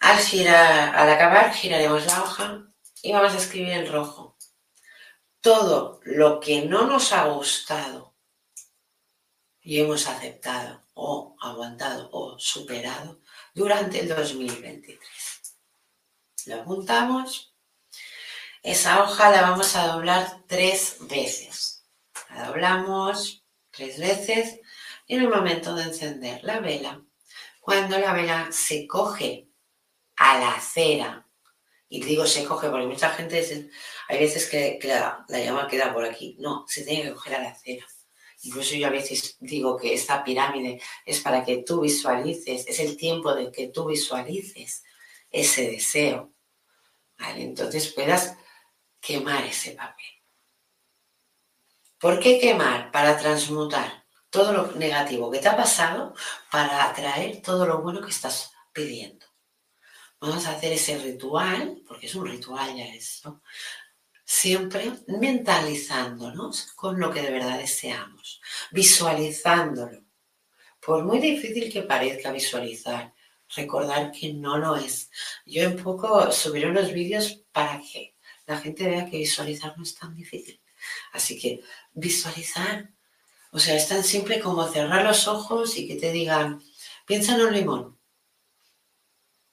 Speaker 1: Al girar, al acabar, giraremos la hoja y vamos a escribir en rojo todo lo que no nos ha gustado y hemos aceptado o aguantado o superado durante el 2023. Lo apuntamos. Esa hoja la vamos a doblar tres veces. La doblamos tres veces y en el momento de encender la vela, cuando la vela se coge a la cera, y digo se coge porque mucha gente dice, hay veces que, la, llama queda por aquí. No, se tiene que coger a la cera. Incluso yo a veces digo que esta pirámide es para que tú visualices, es el tiempo de que tú visualices ese deseo. ¿Vale? Entonces puedas quemar ese papel. ¿Por qué quemar? Para transmutar todo lo negativo que te ha pasado para atraer todo lo bueno que estás pidiendo. Vamos a hacer ese ritual, porque es un ritual ya eso, siempre mentalizándonos con lo que de verdad deseamos, visualizándolo. Por muy difícil que parezca visualizar, recordar que no lo es. Yo en poco subiré unos vídeos para que la gente vea que visualizar no es tan difícil. Así que visualizar, o sea, es tan simple como cerrar los ojos y que te digan, piensa en un limón.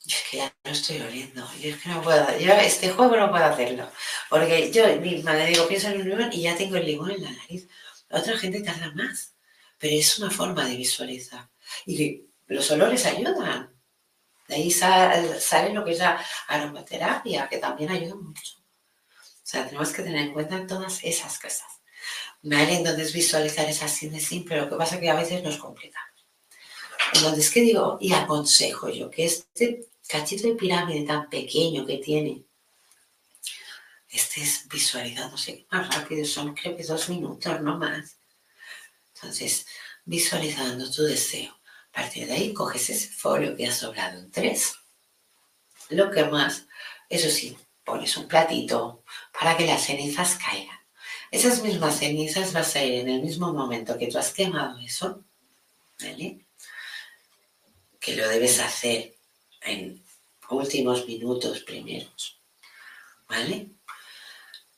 Speaker 1: Yo es que ya no estoy oliendo. Yo es que no puedo. Yo este juego no puedo hacerlo. Porque yo misma le digo, pienso en un limón y ya tengo el limón en la nariz. otra gente tarda más. Pero es una forma de visualizar. Y los olores ayudan. De ahí sale, lo que es la aromaterapia, que también ayuda mucho. O sea, tenemos que tener en cuenta todas esas cosas. ¿Vale? Entonces visualizar es así de simple. Lo que pasa es que a veces nos complicamos. Entonces, ¿qué digo? Y aconsejo yo que este cachito de pirámide tan pequeño que tiene, estés visualizándose más rápido, son creo que dos minutos, no más. Entonces, visualizando tu deseo. A partir de ahí coges ese folio que has sobrado en tres. Lo que más, eso sí, pones un platito para que las cenizas caigan. Esas mismas cenizas vas a ir en el mismo momento que tú has quemado eso, ¿vale? Que lo debes hacer en últimos minutos primeros. ¿Vale?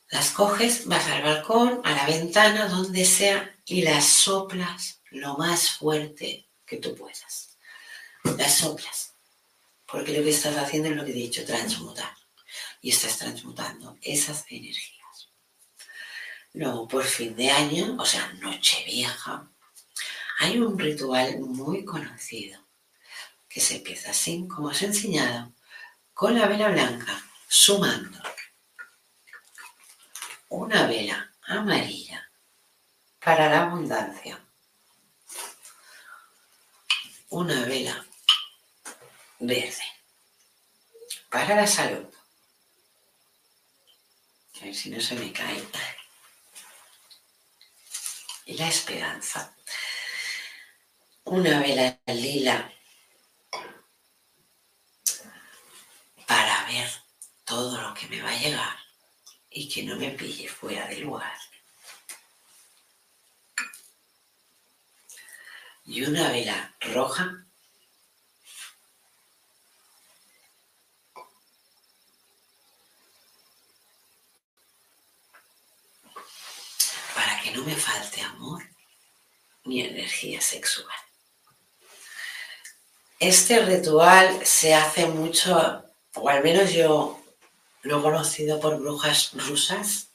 Speaker 1: Las coges, vas al balcón, a la ventana, donde sea, y las soplas lo más fuerte que tú puedas. Las soplas. Porque lo que estás haciendo es lo que he dicho, transmutar. Y estás transmutando esas energías. Luego, por fin de año, o sea, noche vieja, hay un ritual muy conocido se empieza así, como os he enseñado, con la vela blanca, sumando una vela amarilla para la abundancia, una vela verde para la salud. A ver si no se me cae. Y la esperanza. Una vela lila para ver todo lo que me va a llegar y que no me pille fuera de lugar. Y una vela roja para que no me falte amor ni energía sexual. Este ritual se hace mucho o al menos yo lo conocido por brujas rusas,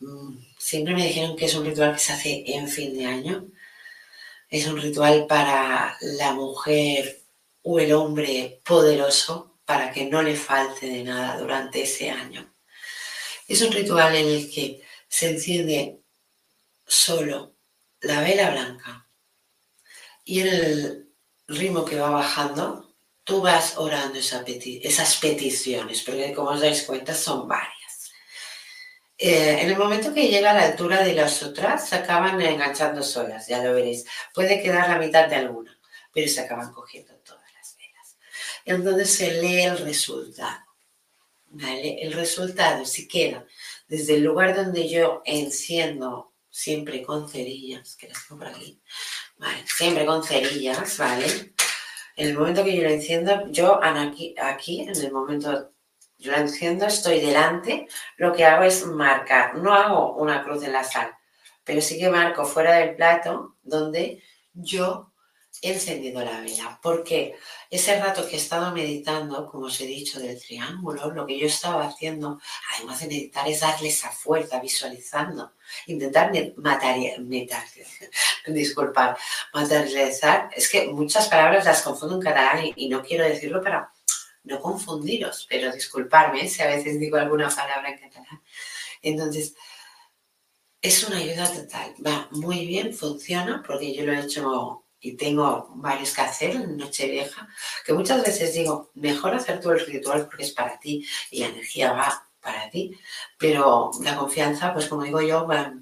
Speaker 1: mm, siempre me dijeron que es un ritual que se hace en fin de año. Es un ritual para la mujer o el hombre poderoso para que no le falte de nada durante ese año. Es un ritual en el que se enciende solo la vela blanca y el ritmo que va bajando tú vas orando esas peticiones, porque como os dais cuenta son varias. Eh, en el momento que llega a la altura de las otras, se acaban enganchando solas, ya lo veréis. Puede quedar la mitad de alguna, pero se acaban cogiendo todas las velas. Entonces se lee el resultado. ¿vale? El resultado, si queda desde el lugar donde yo enciendo siempre con cerillas, que las por aquí, vale, siempre con cerillas, ¿vale? En el momento que yo lo enciendo, yo aquí, aquí en el momento yo la enciendo, estoy delante, lo que hago es marcar, no hago una cruz en la sal, pero sí que marco fuera del plato donde yo he encendido la vela, porque ese rato que he estado meditando, como os he dicho, del triángulo, lo que yo estaba haciendo, además de meditar, es darle esa fuerza, visualizando, intentar matar, [laughs] disculpar, materializar. Es que muchas palabras las confundo en catalán y, y no quiero decirlo para no confundiros, pero disculparme si a veces digo alguna palabra en catalán. Entonces, es una ayuda total. Va muy bien, funciona, porque yo lo he hecho y tengo varios que hacer en Nochevieja, que muchas veces digo, mejor hacer todo el ritual porque es para ti y la energía va para ti, pero la confianza, pues como digo yo, va,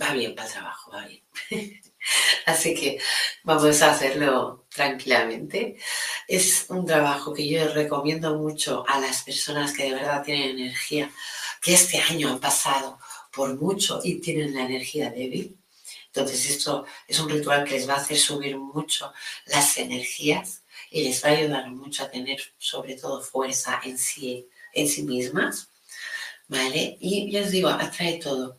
Speaker 1: va bien para el trabajo, va bien. [laughs] Así que vamos a hacerlo tranquilamente. Es un trabajo que yo recomiendo mucho a las personas que de verdad tienen energía, que este año han pasado por mucho y tienen la energía débil. Entonces esto es un ritual que les va a hacer subir mucho las energías y les va a ayudar mucho a tener sobre todo fuerza en sí, en sí mismas. ¿Vale? Y yo os digo, atrae todo,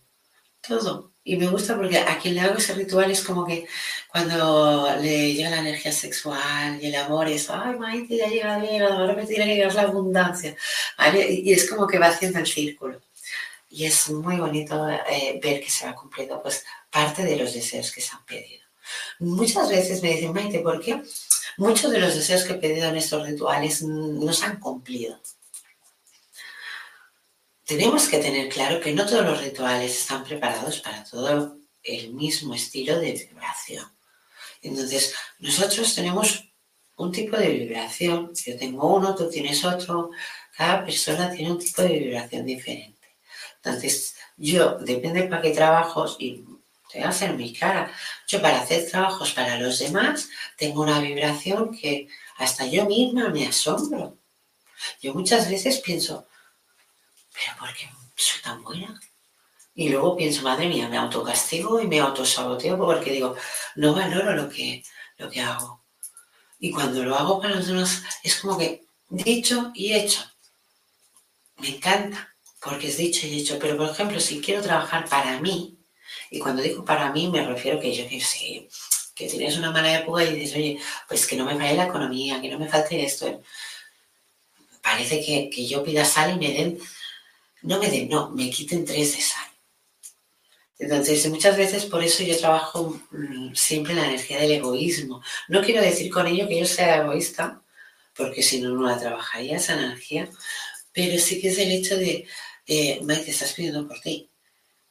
Speaker 1: todo. Y me gusta porque a quien le hago ese ritual es como que cuando le llega la energía sexual y el amor es, ay, Maite, ya llega bien, ahora me tiene que llegar la abundancia. ¿Vale? Y es como que va haciendo el círculo. Y es muy bonito eh, ver que se va cumpliendo pues, parte de los deseos que se han pedido. Muchas veces me dicen, Maite, ¿por qué muchos de los deseos que he pedido en estos rituales no se han cumplido? tenemos que tener claro que no todos los rituales están preparados para todo el mismo estilo de vibración. Entonces, nosotros tenemos un tipo de vibración. Yo tengo uno, tú tienes otro. Cada persona tiene un tipo de vibración diferente. Entonces, yo, depende para qué trabajos, te a hacer mi cara. Yo para hacer trabajos para los demás tengo una vibración que hasta yo misma me asombro. Yo muchas veces pienso, pero ¿por qué soy tan buena? Y luego pienso, madre mía, me autocastigo y me autosaboteo porque digo, no valoro lo que, lo que hago. Y cuando lo hago para los demás, es como que dicho y hecho. Me encanta, porque es dicho y hecho. Pero, por ejemplo, si quiero trabajar para mí, y cuando digo para mí, me refiero que yo que sé, que tienes una mala época y dices, oye, pues que no me falle la economía, que no me falte esto. Parece que, que yo pida sal y me den no me den, no, me quiten tres de sal. Entonces, muchas veces por eso yo trabajo mm, siempre en la energía del egoísmo. No quiero decir con ello que yo sea egoísta, porque si no, no la trabajaría esa energía, pero sí que es el hecho de, eh, te estás pidiendo por ti.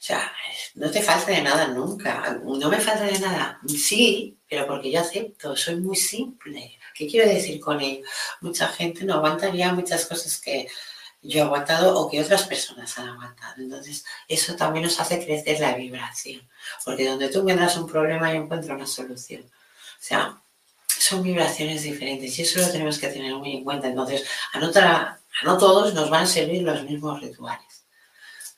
Speaker 1: O sea, no te falta de nada nunca. No me falta de nada. Sí, pero porque yo acepto, soy muy simple. ¿Qué quiero decir con ello? Mucha gente no aguantaría muchas cosas que, yo he aguantado o que otras personas han aguantado. Entonces, eso también nos hace crecer la vibración, porque donde tú encuentras un problema, yo encuentro una solución. O sea, son vibraciones diferentes y eso lo tenemos que tener muy en cuenta. Entonces, no, a no todos nos van a servir los mismos rituales.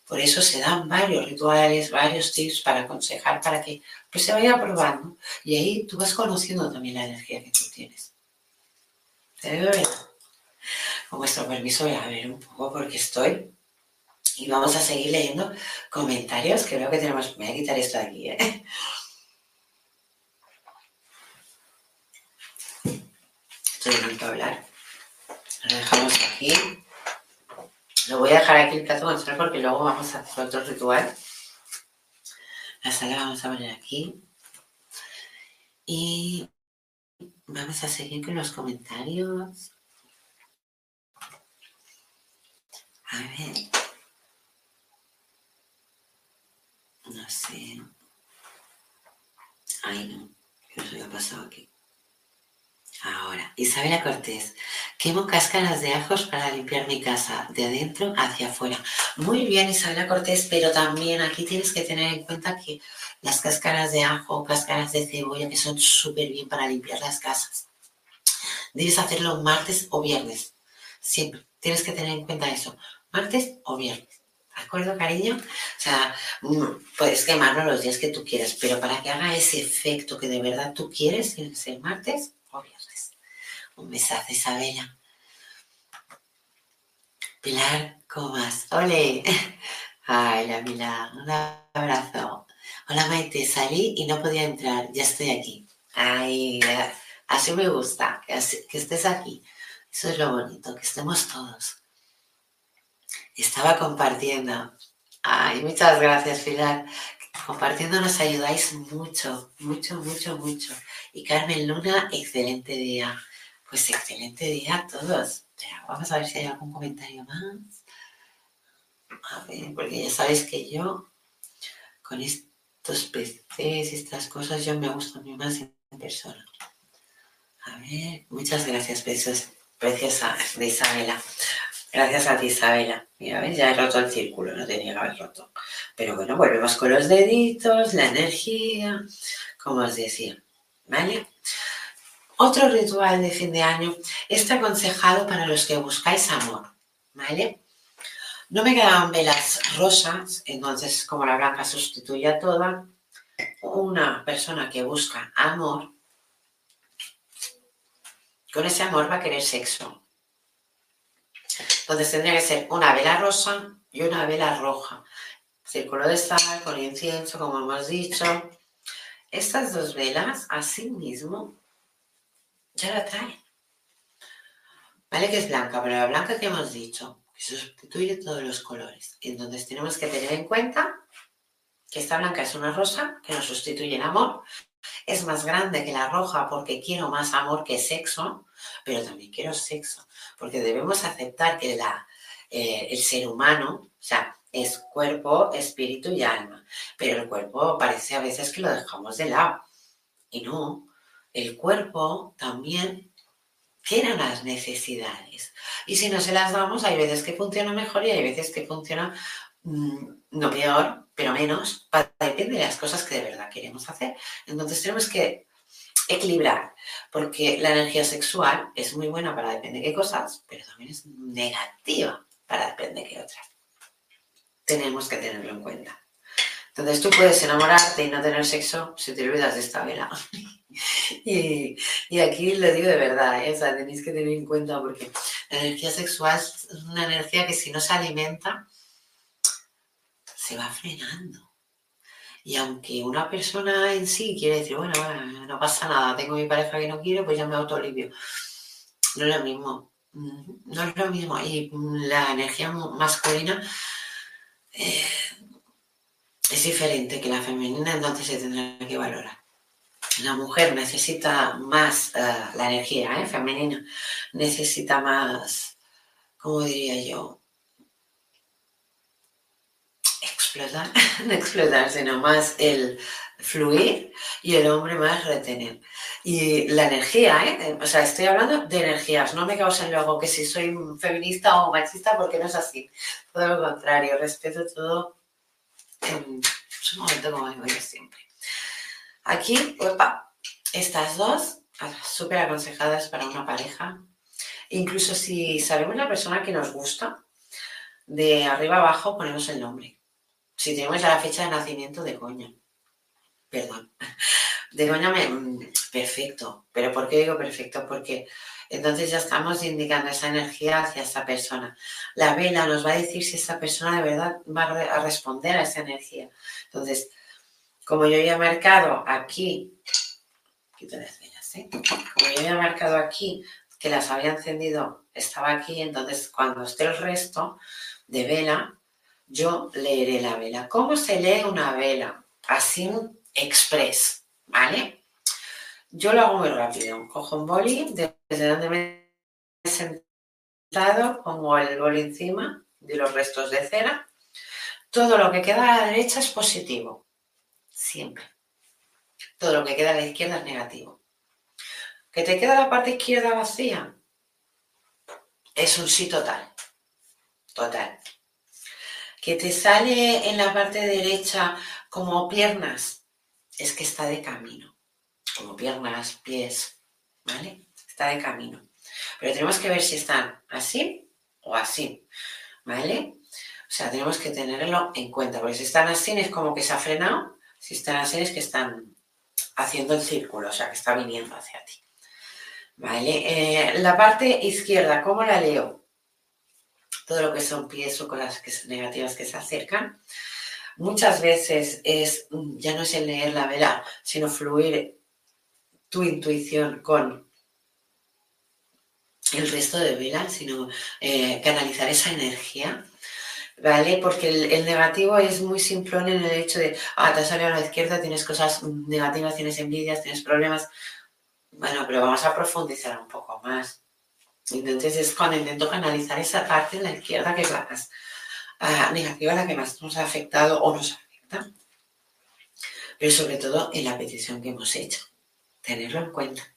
Speaker 1: Por eso se dan varios rituales, varios tips para aconsejar, para que pues, se vaya probando. Y ahí tú vas conociendo también la energía que tú tienes. ¿Te veo con vuestro permiso voy a ver un poco porque estoy. Y vamos a seguir leyendo comentarios que veo que tenemos. Voy a quitar esto de aquí, ¿eh? Estoy bonito hablar. Lo dejamos aquí. Lo voy a dejar aquí el plato con sal porque luego vamos a hacer otro ritual. La sala vamos a poner aquí. Y vamos a seguir con los comentarios. A ver. No sé. Ay, no. ¿Qué nos ha pasado aquí? Ahora, Isabela Cortés. Quemo cáscaras de ajos para limpiar mi casa, de adentro hacia afuera. Muy bien, Isabela Cortés, pero también aquí tienes que tener en cuenta que las cáscaras de ajo, cáscaras de cebolla, que son súper bien para limpiar las casas. Debes hacerlo martes o viernes. Siempre. Tienes que tener en cuenta eso martes o viernes, ¿De acuerdo, cariño? O sea, mm, puedes quemarlo los días que tú quieras, pero para que haga ese efecto que de verdad tú quieres, tiene que ser martes. Un besazo, Isabela. Pilar, ¿cómo vas? ¡Ole! [laughs] Ay, la Pilar, un abrazo. Hola, Maite, salí y no podía entrar, ya estoy aquí. Ay, así me gusta, que, que estés aquí. Eso es lo bonito, que estemos todos estaba compartiendo. Ay, muchas gracias, Pilar. Compartiendo nos ayudáis mucho, mucho, mucho, mucho. Y Carmen Luna, excelente día. Pues excelente día a todos. vamos a ver si hay algún comentario más. A ver, porque ya sabéis que yo, con estos PCs estas cosas, yo me gusta mí más en persona. A ver, muchas gracias, besos preciosa de Isabela. Gracias a ti, Isabela. Mira, ¿ves? Ya he roto el círculo, no tenía que haber roto. Pero bueno, volvemos con los deditos, la energía, como os decía. ¿Vale? Otro ritual de fin de año está aconsejado para los que buscáis amor. ¿Vale? No me quedaban velas rosas, entonces como la blanca sustituye a toda, una persona que busca amor, con ese amor va a querer sexo. Entonces tendría que ser una vela rosa y una vela roja. Círculo de sal con incienso, como hemos dicho. Estas dos velas, así mismo, ya la traen. Vale que es blanca, pero la blanca que hemos dicho, que sustituye todos los colores. Entonces tenemos que tener en cuenta que esta blanca es una rosa que nos sustituye el amor. Es más grande que la roja porque quiero más amor que sexo, pero también quiero sexo porque debemos aceptar que la, eh, el ser humano, o sea, es cuerpo, espíritu y alma, pero el cuerpo parece a veces que lo dejamos de lado. Y no, el cuerpo también tiene unas necesidades. Y si no se las damos, hay veces que funciona mejor y hay veces que funciona mm, no peor, pero menos, depende de las cosas que de verdad queremos hacer. Entonces tenemos que equilibrar, porque la energía sexual es muy buena para depende de qué cosas, pero también es negativa para depende de qué otras. Tenemos que tenerlo en cuenta. Entonces tú puedes enamorarte y no tener sexo si te olvidas de esta vela. [laughs] [laughs] y, aquí lo digo de verdad, ¿eh? tenéis que tener en cuenta porque la energía sexual es una energía que si no se alimenta, se va frenando. Y aunque una persona en sí quiere decir, bueno, no pasa nada, tengo mi pareja que no quiere, pues ya me autolivio. No es lo mismo. Mm, no es lo mismo. Y la energía masculina eh, es diferente que la femenina, entonces se tendrá que valorar. La mujer necesita más eh, la energía ¿eh? femenina, necesita más, ¿cómo diría yo? explotar, [laughs] no explotar, sino más el fluir y el hombre más retener. Y la energía, ¿eh? o sea, estoy hablando de energías, no me causen luego que si soy feminista o machista, porque no es así. Todo lo contrario, respeto todo en su momento como digo yo siempre. Aquí, estas dos, súper aconsejadas para una pareja. Incluso si sabemos la persona que nos gusta, de arriba abajo ponemos el nombre si tenemos la fecha de nacimiento de Goña, perdón, de Goña, me, perfecto. ¿Pero por qué digo perfecto? Porque entonces ya estamos indicando esa energía hacia esa persona. La vela nos va a decir si esa persona de verdad va a responder a esa energía. Entonces, como yo he marcado aquí, ¿eh? Como yo he marcado aquí que las había encendido, estaba aquí, entonces cuando esté el resto de vela, yo leeré la vela. ¿Cómo se lee una vela? Así express, ¿vale? Yo lo hago muy rápido. Cojo un boli, desde donde me he sentado, pongo el boli encima de los restos de cera. Todo lo que queda a la derecha es positivo, siempre. Todo lo que queda a la izquierda es negativo. ¿Que te queda la parte izquierda vacía? Es un sí total. Total que te sale en la parte derecha como piernas, es que está de camino. Como piernas, pies, ¿vale? Está de camino. Pero tenemos que ver si están así o así, ¿vale? O sea, tenemos que tenerlo en cuenta, porque si están así es como que se ha frenado, si están así es que están haciendo el círculo, o sea, que está viniendo hacia ti. Vale, eh, la parte izquierda, ¿cómo la leo? Todo lo que son pies o cosas negativas que se acercan. Muchas veces es, ya no es el leer la vela, sino fluir tu intuición con el resto de velas, sino eh, canalizar esa energía ¿vale? Porque el, negativo es muy simplón en el hecho de, ah, te has salido a la izquierda, tienes cosas negativas, tienes envidias, tienes problemas. Bueno, pero vamos a profundizar un poco más. Entonces es cuando intento canalizar esa parte de la izquierda que es la más ah, negativa, la que más nos ha afectado o nos afecta. Pero sobre todo en la petición que hemos hecho. Tenerlo en cuenta.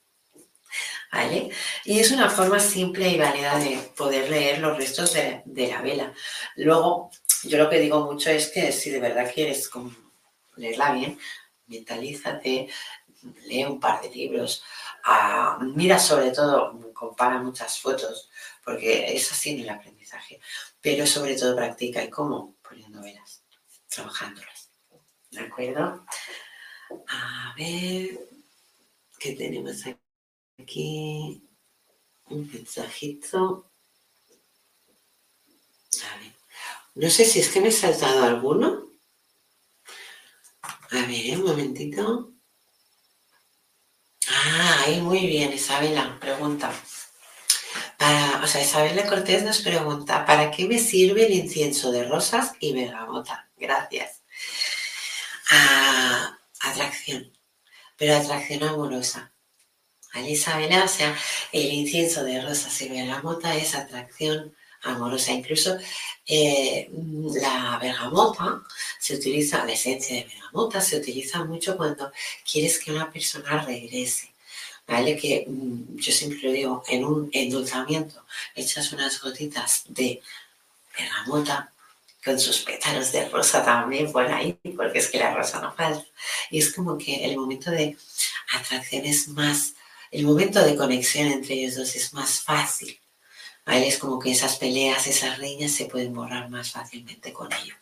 Speaker 1: ¿Vale? Y es una forma simple y válida de poder leer los restos de, la vela. Luego, yo lo que digo mucho es que si de verdad quieres leerla bien, mentalízate, lee un par de libros, ah, mira sobre todo, compara muchas fotos, porque es así en el aprendizaje, pero sobre todo practica. ¿Y cómo? Poniendo velas, trabajándolas. ¿De acuerdo? A ver, ¿qué tenemos aquí? Aquí un mensajito. No sé si es que me he saltado alguno. A ver, un momentito. Ah, ahí muy bien, Isabela, pregunta. O sea, Isabela Cortés nos pregunta, ¿para qué me sirve el incienso de rosas y bergamota? Gracias. Ah, atracción, pero atracción amorosa. Isabela, o sea, el incienso de rosas y bergamota es atracción amorosa. Incluso eh, la bergamota se utiliza, la esencia de bergamota se utiliza mucho cuando quieres que una persona regrese. ¿Vale? Que mm, yo siempre lo digo, en un endulzamiento echas unas gotitas de bergamota con sus pétalos de rosa también por ahí, porque es que la rosa no falta. Y es como que el momento de atracción es más el momento de conexión entre ellos dos es más fácil. ¿vale? Es como que esas peleas, esas riñas se pueden borrar más fácilmente con ello.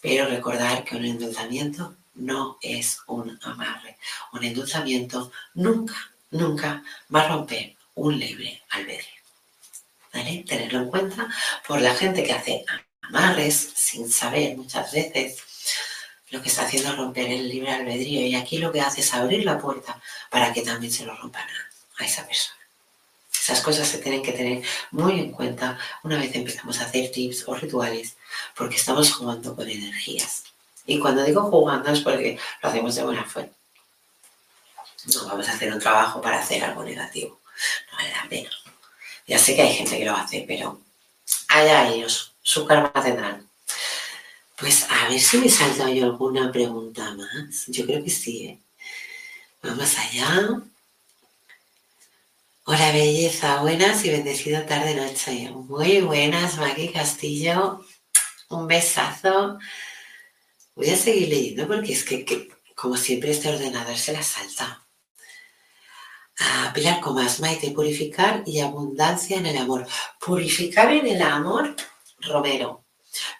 Speaker 1: Pero recordar que un endulzamiento no es un amarre. Un endulzamiento nunca, nunca va a romper un libre albedrío. ¿Vale? Tenerlo en cuenta por la gente que hace amarres sin saber muchas veces lo que está haciendo es romper el libre albedrío y aquí lo que hace es abrir la puerta para que también se lo rompan a, esa persona. Esas cosas se tienen que tener muy en cuenta una vez empezamos a hacer tips o rituales porque estamos jugando con energías. Y cuando digo jugando es porque lo hacemos de buena fe. No vamos a hacer un trabajo para hacer algo negativo. No vale la pena. Ya sé que hay gente que lo hace, pero allá ellos, su karma tendrán. Pues a ver si me salta yo alguna pregunta más. Yo creo que sí, ¿eh? Vamos allá. Hola, belleza. Buenas y bendecido tarde-noche. Muy buenas, Maggie Castillo. Un besazo. Voy a seguir leyendo porque es que, como siempre, este ordenador se la salta. A Pilar Comas, Maite, purificar y abundancia en el amor. Purificar en el amor, Romero.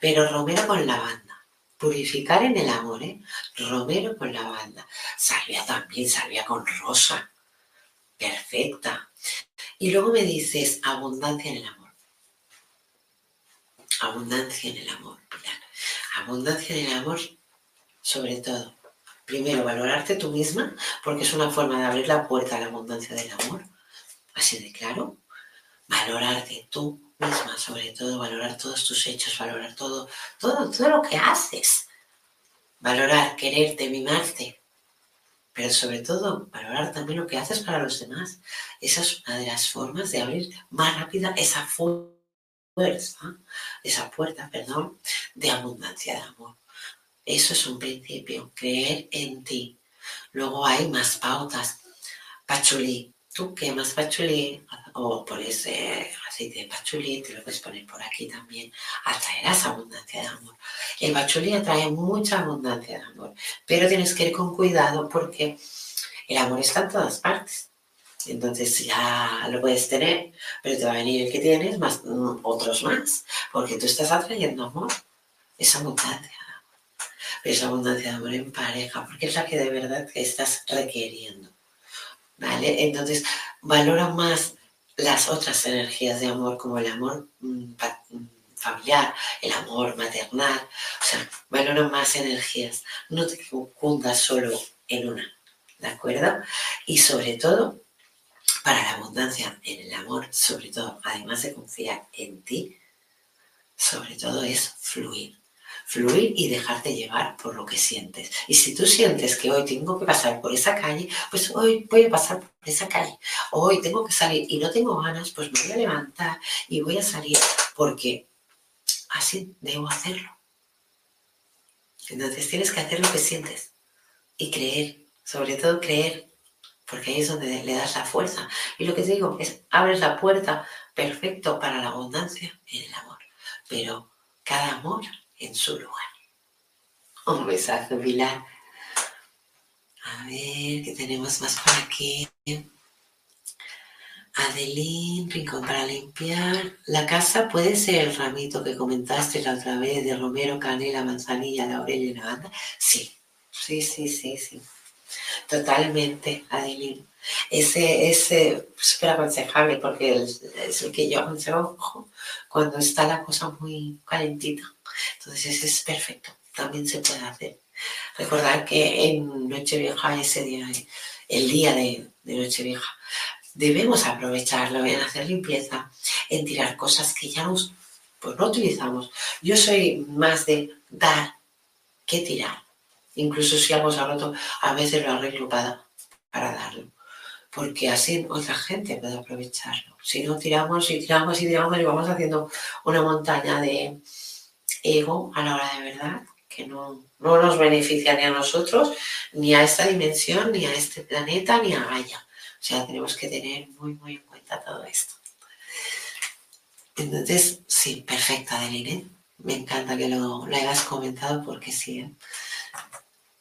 Speaker 1: Pero romero con lavanda. Purificar en el amor, ¿eh? Romero con lavanda. Salvia también, salvia con rosa. Perfecta. Y luego me dices abundancia en el amor. Abundancia en el amor. Abundancia en el amor, sobre todo. Primero, valorarte tú misma, porque es una forma de abrir la puerta a la abundancia del amor. Así de claro. Valorarte tú misma, sobre todo, valorar todos tus hechos, valorar todo, todo, todo lo que haces. Valorar, quererte, mimarte. Pero sobre todo, valorar también lo que haces para los demás. Esa es una de las formas de abrir más rápida esa fuerza, esa puerta, perdón, de abundancia de amor. Eso es un principio, creer en ti. Luego hay más pautas. Pachuli, tú quemas pachulí o pones aceite de pachulí, te lo puedes poner por aquí también, atraerás abundancia de amor. El pachulí atrae mucha abundancia de amor, pero tienes que ir con cuidado porque el amor está en todas partes. Entonces ya lo puedes tener, pero te va a venir el que tienes, más mm, otros más, porque tú estás atrayendo amor, esa abundancia, esa abundancia de amor en pareja, porque es la que de verdad estás requiriendo. ¿Vale? Entonces, valora más las otras energías de amor, como el amor mm, mm, familiar, el amor maternal, o sea, valora más energías. No te fundas solo en una, ¿de acuerdo? Y sobre todo, para la abundancia en el amor, sobre todo, además de confiar en ti, sobre todo es fluir. Fluir y dejarte llevar por lo que sientes. Y si tú sientes que hoy tengo que pasar por esa calle, pues hoy voy a pasar por esa calle. Hoy tengo que salir y no tengo ganas, pues me voy a levantar y voy a salir porque así debo hacerlo. Entonces tienes que hacer lo que sientes y creer, sobre todo creer porque ahí es donde le das la fuerza. Y lo que te digo es, abres la puerta perfecto para la abundancia en el amor, pero cada amor en su lugar. Un besazo, Pilar. A ver, ¿qué tenemos más por aquí? Adelín, rincón para limpiar. La casa puede ser el ramito que comentaste la otra vez de romero, canela, manzanilla, laurel y lavanda. Sí, sí, sí, sí, sí. Totalmente, Adeline. Ese es súper aconsejable porque es, el que yo aconsejo cuando está la cosa muy calentita. Entonces ese es perfecto, también se puede hacer. Recordar que en Nochevieja, ese día, el día de, de Nochevieja, debemos aprovecharlo en hacer limpieza, en tirar cosas que ya nos, pues no utilizamos. Yo soy más de dar que tirar. Incluso si algo se ha roto, a veces lo arreglo para, para darlo. Porque así otra gente puede aprovecharlo. Si no tiramos y tiramos y tiramos y vamos haciendo una montaña de ego a la hora de verdad que no, no nos beneficia ni a nosotros, ni a esta dimensión, ni a este planeta, ni a Gaia. O sea, tenemos que tener muy, muy en cuenta todo esto. Entonces, sí, perfecta, Adeline. Me encanta que lo, lo hayas comentado porque sí, ¿eh?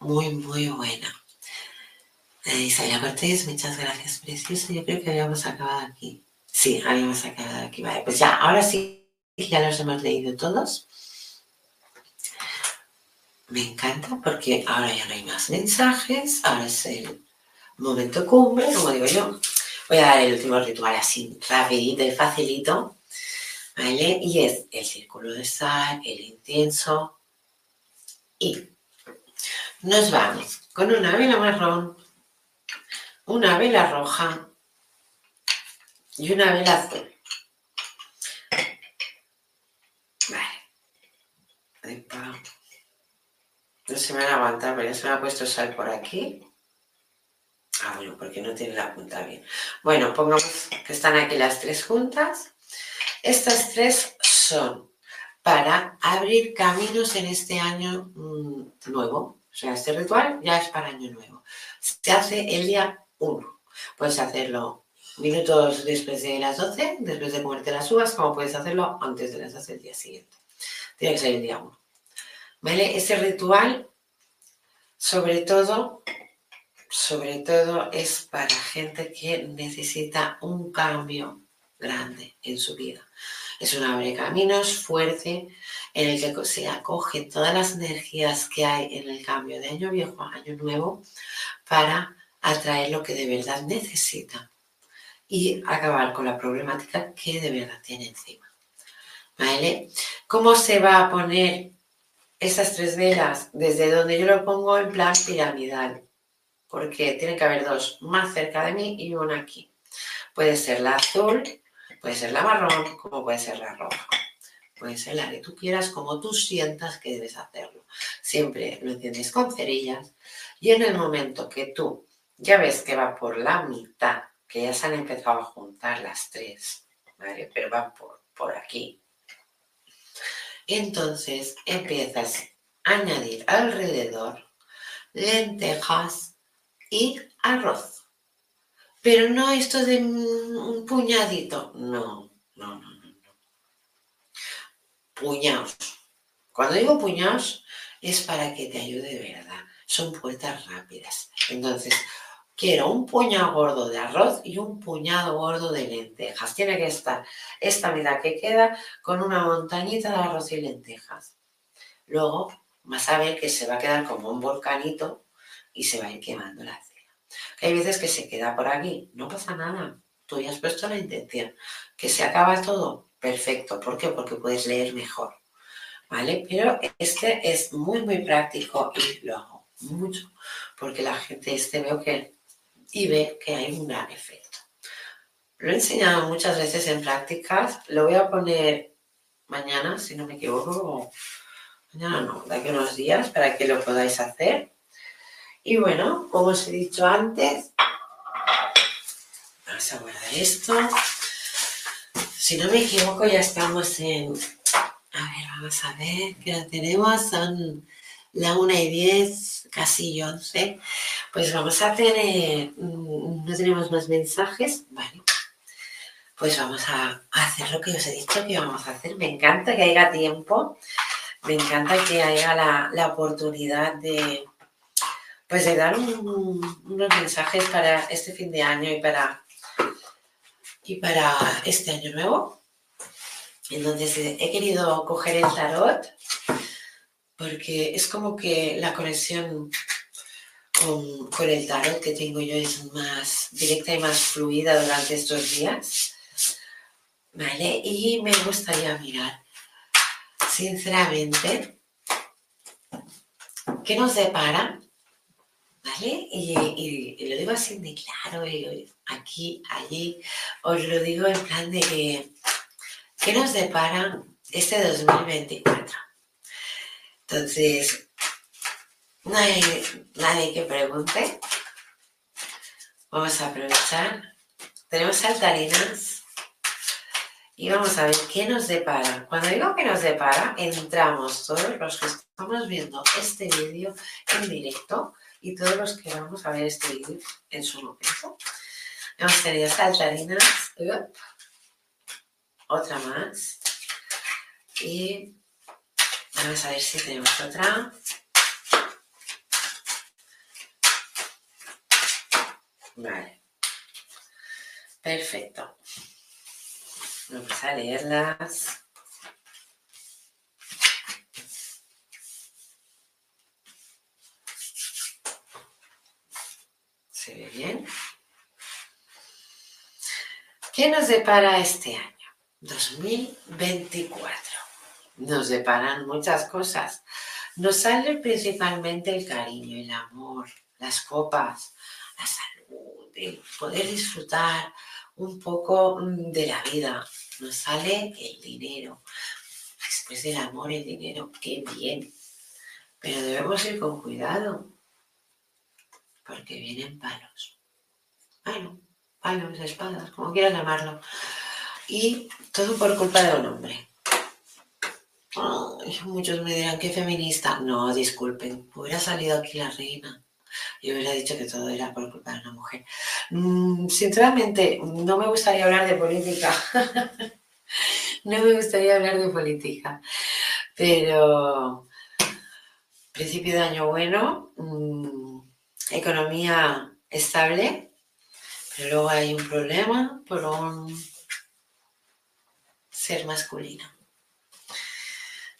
Speaker 1: Muy, muy buena. Eh, Isabela Cortés, muchas gracias, preciosa. Yo creo que habíamos acabado aquí. Sí, habíamos acabado aquí. Vale, pues ya, ahora sí, ya los hemos leído todos. Me encanta porque ahora ya no hay más mensajes, ahora es el momento cumbre, como digo yo. Voy a dar el último ritual así, rapidito y facilito, ¿vale? Y es el círculo de sal, el incienso y nos vamos con una vela marrón, una vela roja y una vela azul. Vale. No se me van a aguantar, pero ya se me ha puesto sal por aquí. Ah, bueno, porque no tiene la punta bien. Bueno, pongamos que están aquí las tres juntas. Estas tres son para abrir caminos en este año mm, nuevo, o sea, este ritual ya es para año nuevo. Se hace el día 1. Puedes hacerlo minutos después de las 12, después de comerte las uvas, como puedes hacerlo antes de las 12 del día siguiente. Tiene que ser el día 1. ¿Vale? Ese ritual, sobre todo, sobre todo es para gente que necesita un cambio grande en su vida. Es un abre caminos fuerte en el que se acoge todas las energías que hay en el cambio de año viejo a año nuevo para atraer lo que de verdad necesita y acabar con la problemática que de verdad tiene encima. ¿Vale? ¿Cómo se va a poner esas tres velas? Desde donde yo lo pongo en plan piramidal, porque tiene que haber dos más cerca de mí y una aquí. Puede ser la azul Puede ser la marrón, como puede ser la roja. Puede ser la que tú quieras, como tú sientas que debes hacerlo. Siempre lo enciendes con cerillas y en el momento que tú ya ves que va por la mitad, que ya se han empezado a juntar las tres, ¿vale? Pero van por, por aquí. Entonces empiezas a añadir alrededor lentejas y arroz. Pero no esto de un puñadito. No, no, no, no. no. Puñados. Cuando digo puñados es para que te ayude de verdad. Son puertas rápidas. Entonces, quiero un puñado gordo de arroz y un puñado gordo de lentejas. Tiene que estar esta mitad que queda con una montañita de arroz y lentejas. Luego vas a ver que se va a quedar como un volcanito y se va a ir quemando la cera. Hay veces que se queda por aquí, no pasa nada. Tú ya has puesto la intención. Que se acaba todo, perfecto. ¿Por qué? Porque puedes leer mejor. ¿Vale? Pero este es muy, muy práctico y lo hago mucho porque la gente este veo que y ve que hay un gran efecto. Lo he enseñado muchas veces en prácticas, lo voy a poner mañana, si no me equivoco, mañana no, de aquí unos días para que lo podáis hacer. Y bueno, como os he dicho antes, vamos a guardar esto. Si no me equivoco, ya estamos en. A ver, vamos a ver qué la tenemos. Son la 1 y 10, casi 11. Pues vamos a tener, mm, no tenemos más mensajes, vale. Pues vamos a hacer lo que os he dicho que vamos a hacer. Me encanta que haya tiempo, me encanta que haya la, oportunidad de, pues de dar unos mensajes para este fin de año y para, y para este año nuevo. Entonces he querido coger el tarot porque es como que la conexión con, el tarot que tengo yo es más directa y más fluida durante estos días. ¿Vale? Y me gustaría mirar, sinceramente, qué nos depara, ¿vale? Y, lo digo así de claro, aquí, allí, os lo digo en plan de que, ¿qué nos depara este 2024? Entonces, no hay nadie que pregunte. Vamos a aprovechar. Tenemos saltarinas y vamos a ver qué nos depara. Cuando digo que nos depara, entramos todos los que estamos viendo este vídeo en directo y todos los que vamos a ver este vídeo en su momento. Hemos tenido saltarinas, otra más y Vamos a ver si tenemos otra. Vale. Perfecto. Vamos a leerlas. ¿Se ve bien? ¿Qué nos depara este año? 2024 nos deparan muchas cosas. Nos sale principalmente el cariño, el amor, las copas, la salud, el poder disfrutar un poco mm, de la vida. Nos sale el dinero. Después del amor, el dinero, qué bien. Pero debemos ir con cuidado, porque vienen palos. Bueno, palos, espadas, como quieras llamarlo. Y todo por culpa de un hombre muchos me dirán que feminista. No, disculpen, hubiera salido aquí la reina. Yo hubiera dicho que todo era por culpa de una mujer. Mm, sinceramente, no me gustaría hablar de política. [laughs] no me gustaría hablar de política. Pero principio de año bueno, mm, economía estable, pero hay un problema por un ser masculino.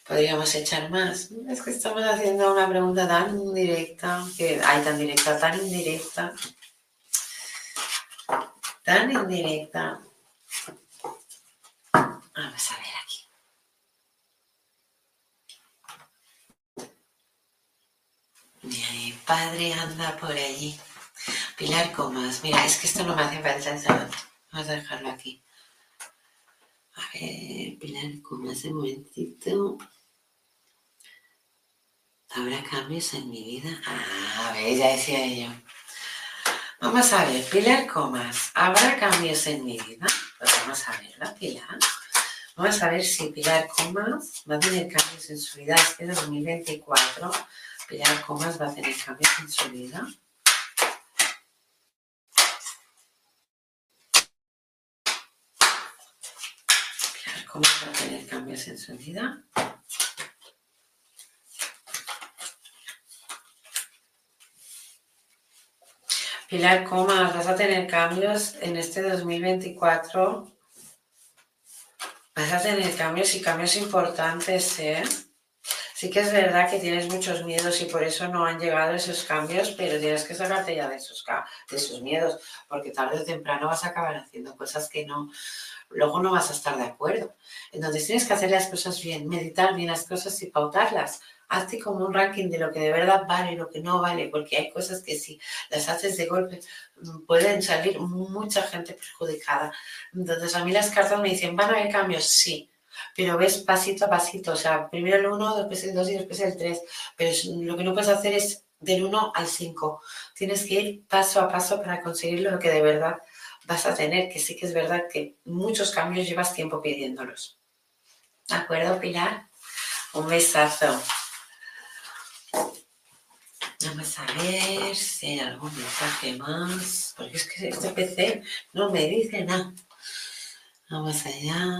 Speaker 1: Podríamos echar más. Es que estamos haciendo una pregunta tan directa, que hay tan directa, tan indirecta. Tan indirecta. Vamos a ver aquí. Mi padre anda por allí. Pilar Comas. Mira, es que esto no me hace falta Vamos a dejarlo aquí. A ver, Pilar Comas, un momentito. ¿Habrá cambios en mi vida? Ah, ver, ya decía yo. Vamos a ver, Pilar Comas, ¿habrá cambios en mi vida? Pues vamos a ver, ¿la Pilar? Vamos a ver si Pilar Comas va a tener cambios en su vida. Este 2024, Pilar Comas va a tener cambios en su vida. Pilar Comas va a tener cambios en su vida. Pilar Comas, vas a tener cambios en este 2024. Vas a tener cambios y cambios importantes, ¿eh? Sí que es verdad que tienes muchos miedos y por eso no han llegado esos cambios, pero tienes que sacarte ya de esos, de esos miedos, porque tarde o temprano vas a acabar haciendo cosas que no, luego no vas a estar de acuerdo. Entonces tienes que hacer las cosas bien, meditar bien las cosas y pautarlas. Hazte como un ranking de lo que de verdad vale y lo que no vale, porque hay cosas que si las haces de golpe mm, pueden salir mucha gente perjudicada. Entonces a mí las cartas me dicen, ¿van a haber cambios? Sí pero ves pasito a pasito, o sea, primero el 1, después el 2 y después el 3, pero lo que no puedes hacer es del 1 al 5, tienes que ir paso a paso para conseguir lo que de verdad vas a tener, que sí que es verdad que muchos cambios llevas tiempo pidiéndolos. ¿De acuerdo, Pilar? Un besazo. Vamos a ver si hay algún mensaje más, porque es que este PC no me dice nada. Vamos allá.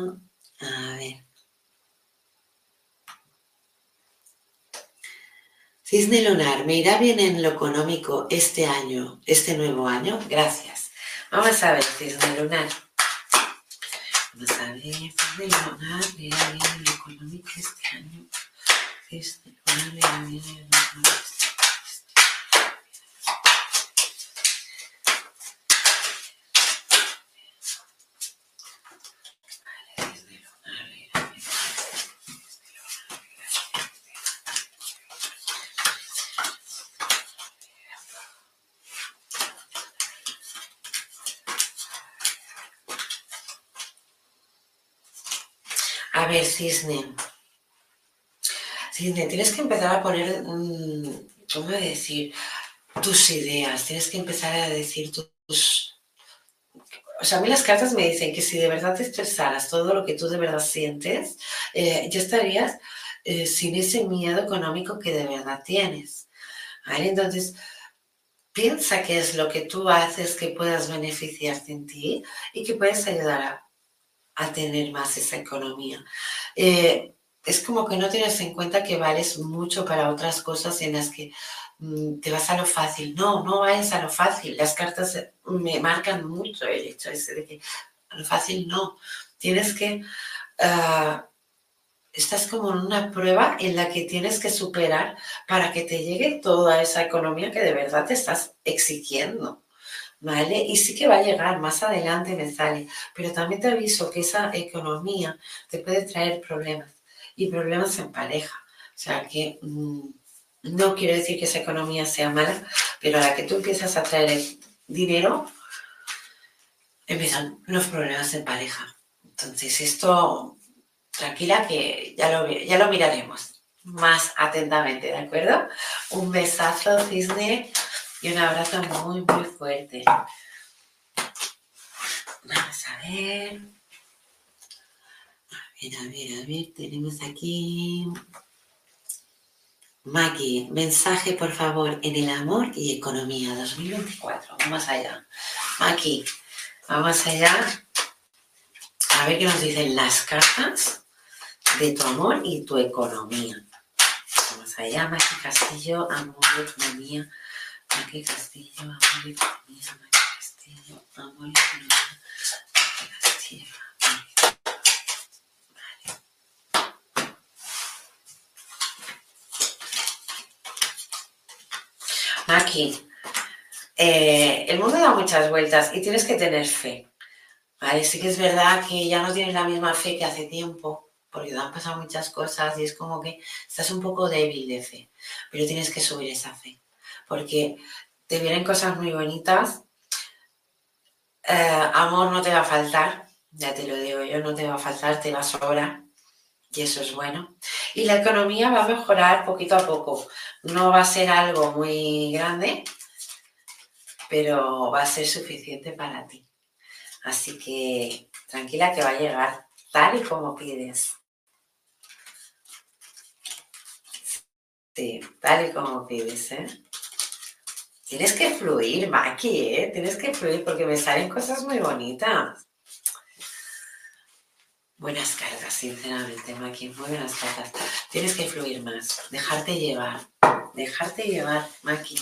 Speaker 1: A ver. Cisne lunar, ¿me irá bien en lo económico este año, este nuevo año? Gracias. Vamos a ver, cisne lunar. Vamos a ver, cisne lunar, ¿me irá bien en lo económico este año? Cisne lunar, ¿me irá bien en lo económico este año? A ver, cisne. Cisne, tienes que empezar a poner, mm, ¿cómo decir? Tus ideas, tienes que empezar a decir tus... O sea, a mí las cartas me dicen que si de verdad te expresaras todo lo que tú de verdad sientes, eh, ya estarías eh, sin ese miedo económico que de verdad tienes. ¿Vale? Entonces, piensa qué es lo que tú haces que puedas beneficiarte en ti y que puedes ayudar a, a tener más esa economía. Eh, es como que no tienes en cuenta que vales mucho para otras cosas en las que mm, te vas a lo fácil. No, no vayas a lo fácil. Las cartas me marcan mucho el hecho ese de que a lo fácil no. Tienes que... Ah, estás como en una prueba en la que tienes que superar para que te llegue toda esa economía que de verdad te estás exigiendo. ¿Vale? Y sí que va a llegar, más adelante me sale, pero también te aviso que esa economía te puede traer problemas y problemas en pareja. O sea que mm, no quiero decir que esa economía sea mala, pero a la que tú empiezas a traer dinero, empiezan los problemas en pareja. Entonces esto, tranquila que ya lo, ya lo miraremos más atentamente, ¿de acuerdo? Un besazo, cisne. Un abrazo muy, muy fuerte. Vamos a ver. A ver, a ver, a ver. Tenemos aquí. Maki, mensaje por favor en el amor y economía 2024. Vamos allá. Maki, vamos allá. A ver qué nos dicen las cartas de tu amor y tu economía. Vamos allá, Maki Castillo, amor y economía Aquí Castillo, amor y economía, Aquí Castillo, amor y economía, Aquí Castillo, Vale. Maki, eh, el mundo da muchas vueltas y tienes que tener fe. Vale, sí que es verdad que ya no tienes la misma fe que hace tiempo, porque te han pasado muchas cosas y es como que estás un poco débil de fe, pero tienes que subir esa fe porque te vienen cosas muy bonitas. Eh, amor no te va a faltar, ya te lo digo yo, no te va a faltar, te va a sobrar y eso es bueno. Y la economía va a mejorar poquito a poco. No va a ser algo muy grande, pero va a ser suficiente para ti. Así que tranquila que va a llegar tal y como pides. Sí, tal y como pides, ¿eh? Tienes que fluir, Maki, ¿eh? Tienes que fluir porque me salen cosas muy bonitas. Buenas cartas, sinceramente, Maki, muy buenas cartas. Tienes que fluir más, dejarte llevar, dejarte llevar, Maki.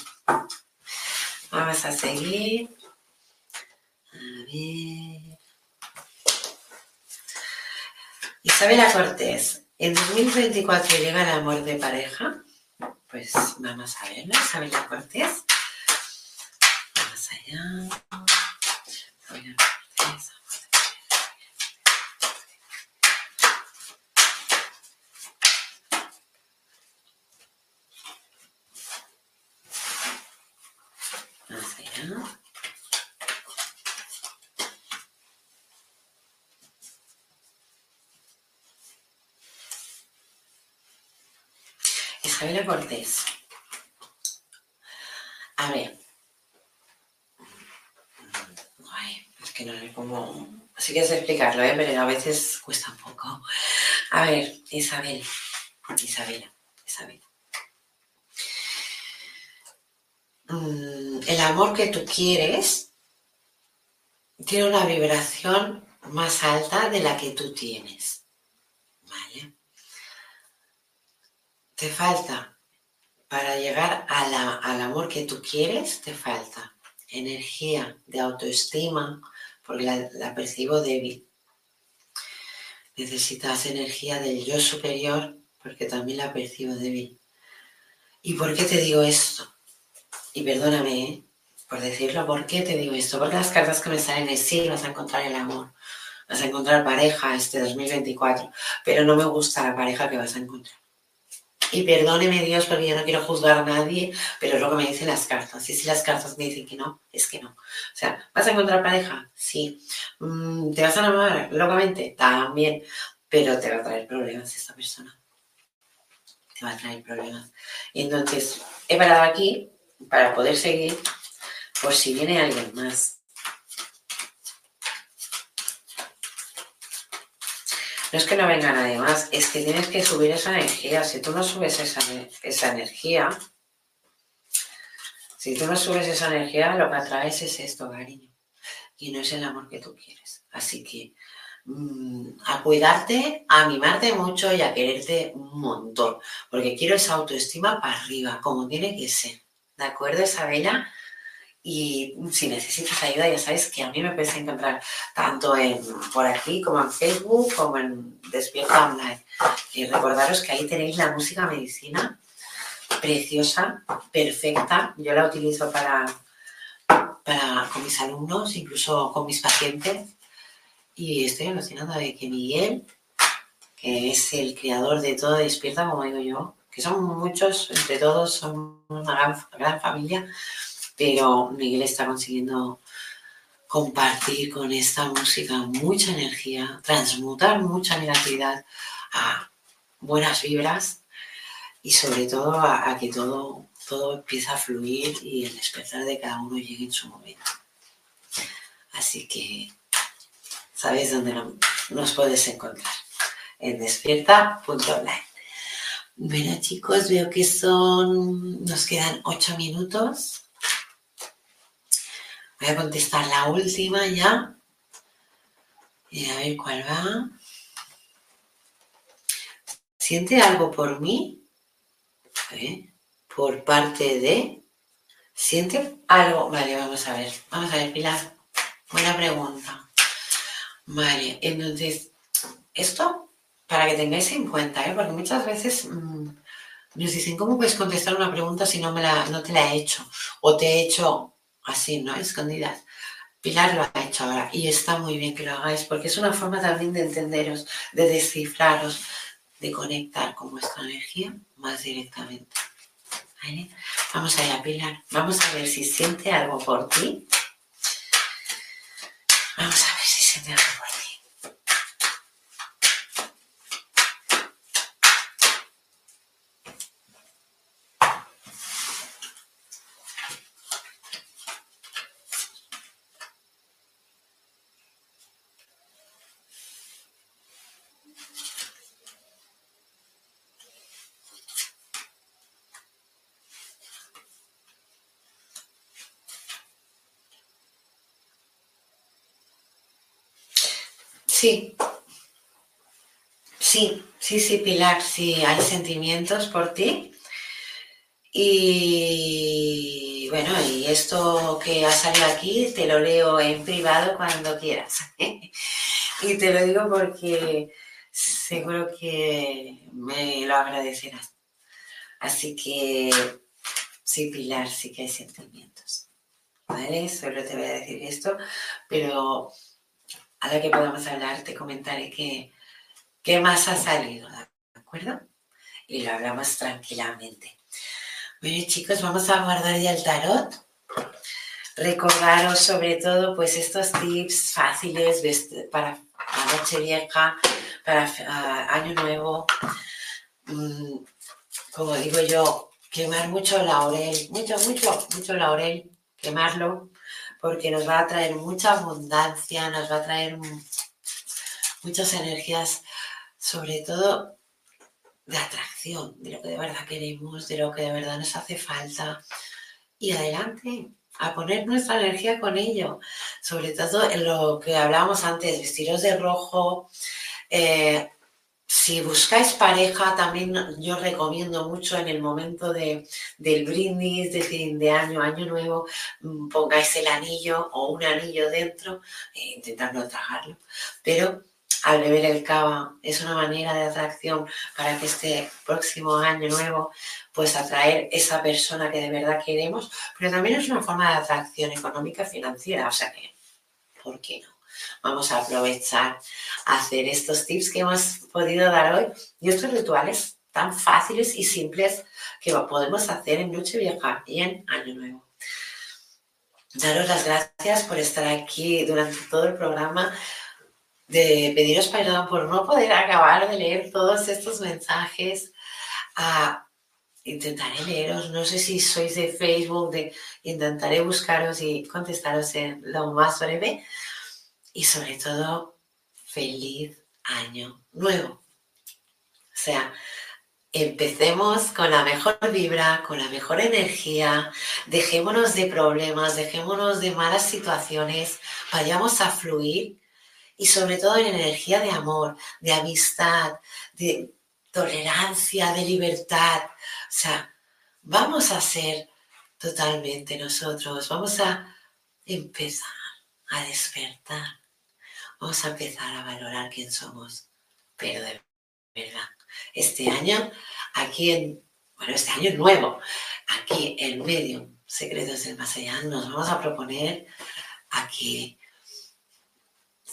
Speaker 1: Vamos a seguir. A ver. Isabela Cortés, ¿en 2024 llega el amor de pareja? Pues vamos a verlo, Isabela Cortés. Allá. Isabela Cortés. A ver. Ay, es que no sé cómo. Sí que sé explicarlo, ¿eh? pero a veces cuesta un poco. A ver, Isabel. Isabela. Isabela. Mm, el amor que tú quieres tiene una vibración más alta de la que tú tienes. ¿Vale? Te falta, para llegar a al amor que tú quieres, te falta energía de autoestima, porque la, percibo débil. Necesitas energía del yo superior, porque también la percibo débil. ¿Y por qué te digo esto? Y perdóname ¿eh? por decirlo, ¿por qué te digo esto? Porque las cartas que me salen es sí, vas a encontrar el amor, vas a encontrar pareja este 2024, pero no me gusta la pareja que vas a encontrar. Y perdóneme Dios porque yo no quiero juzgar a nadie, pero es lo que me dicen las cartas. Y si las cartas me dicen que no, es que no. O sea, ¿vas a encontrar pareja? Sí. Mm, ¿Te vas a enamorar locamente? También. Pero te va a traer problemas esta persona. Te va a traer problemas. Y entonces, he parado aquí para poder seguir por si viene alguien más. No es que no venga nadie más, es que tienes que subir esa energía. Si tú no subes esa, esa energía, si tú no subes esa energía, lo que atraes es esto, cariño. Y no es el amor que tú quieres. Así que mm, a cuidarte, a mimarte mucho y a quererte un montón. Porque quiero esa autoestima para arriba, como tiene que ser. ¿De acuerdo, Isabela? Y si necesitas ayuda, ya sabes que a mí me puedes encontrar tanto en, por aquí como en Facebook como en Despierta Online. Y recordaros que ahí tenéis la música medicina preciosa, perfecta. Yo la utilizo para, para con mis alumnos, incluso con mis pacientes. Y estoy alucinando de que Miguel, que es el creador de todo Despierta, como digo yo, que son muchos, entre todos, son una gran, gran familia, pero Miguel está consiguiendo compartir con esta música mucha energía, transmutar mucha negatividad a buenas vibras y sobre todo a, que todo, todo empiece a fluir y el despertar de cada uno llegue en su momento. Así que sabéis dónde no- nos puedes encontrar, en despierta.online. Bueno chicos, veo que son, nos quedan ocho minutos. Voy a contestar la última ya. Y a ver cuál va. ¿Siente algo por mí? ¿Eh? Por parte de... ¿Siente algo? Vale, vamos a ver. Vamos a ver, Pilar. Buena pregunta. Vale, entonces, esto para que tengáis en cuenta, ¿eh? porque muchas veces mm, nos dicen, ¿cómo puedes contestar una pregunta si no, me la, no te la he hecho? O te he hecho así, ¿no? Escondidas. Pilar lo ha hecho ahora y está muy bien que lo hagáis porque es una forma también de entenderos, de descifraros, de conectar con vuestra energía más directamente. ¿Vale? Vamos allá, Pilar. Vamos a ver si siente algo por ti. Vamos a ver si siente algo por ti. Sí. Sí, sí, sí, Pilar, sí, hay sentimientos por ti. Y bueno, y esto que ha salido aquí te lo leo en privado cuando quieras. y te lo digo porque seguro que me lo agradecerás. Así que sí, Pilar, sí que hay sentimientos. ¿Vale? Solo te voy a decir esto, pero a la que podamos hablar te comentaré qué más ha salido, ¿de acuerdo? Y lo hablamos tranquilamente. Bueno chicos, vamos a guardar ya el tarot. Recordaros sobre todo pues estos tips fáciles para la noche vieja, para ah, año nuevo. Mm, como digo yo, quemar mucho laurel, mucho, mucho, mucho laurel, quemarlo, porque nos va a traer mucha abundancia, nos va a traer muchas energías, sobre todo de atracción, de lo que de verdad queremos, de lo que de verdad nos hace falta. Y adelante, a poner nuestra energía con ello. Sobre todo en lo que hablábamos antes, vestiros de rojo. Eh, si buscáis pareja, también yo recomiendo mucho en el momento de, del brindis, de fin de año, año nuevo, mm, pongáis el anillo o un anillo dentro, e intentar no tragarlo, pero al beber el cava es una manera de atracción para que este próximo año nuevo pues atraer esa persona que de verdad queremos, pero también es una forma de atracción económica financiera, o sea que, ¿por qué no? Vamos a aprovechar a hacer estos tips que hemos podido dar hoy y estos rituales tan fáciles y simples que podemos hacer en Noche Vieja y en Año Nuevo. Daros las gracias por estar aquí durante todo el programa de pediros perdón por no poder acabar de leer todos estos mensajes. Ah, intentaré leeros, no sé si sois de Facebook, de, intentaré buscaros y contestaros en lo más breve. Y sobre todo, feliz año nuevo. O sea, empecemos con la mejor vibra, con la mejor energía, dejémonos de problemas, dejémonos de malas situaciones, vayamos a fluir y sobre todo en energía de amor, de amistad, de tolerancia, de libertad. O sea, vamos a ser totalmente nosotros, vamos a empezar a despertar, vamos a empezar a valorar quién somos, pero de verdad. Este año, aquí en, bueno, este año nuevo, aquí en medio Secretos del Más Allá, nos vamos a proponer aquí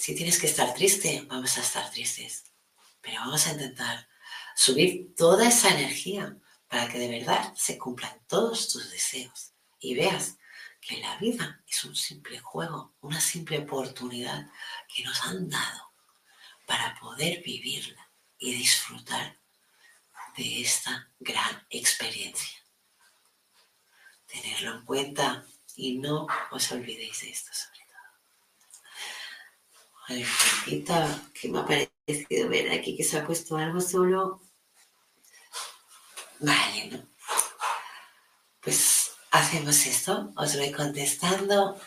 Speaker 1: si tienes que estar triste, vamos a estar tristes. Pero vamos a intentar subir toda esa energía para que de verdad se cumplan todos tus deseos y veas la vida es un simple juego, una simple oportunidad que nos han dado para poder vivirla y disfrutar de esta gran experiencia. Tenerlo en cuenta y no os olvidéis de esto Ay, que me ha parecido ver aquí que se ha puesto algo solo. Vale, ¿no? Pues hacemos esto, os voy contestando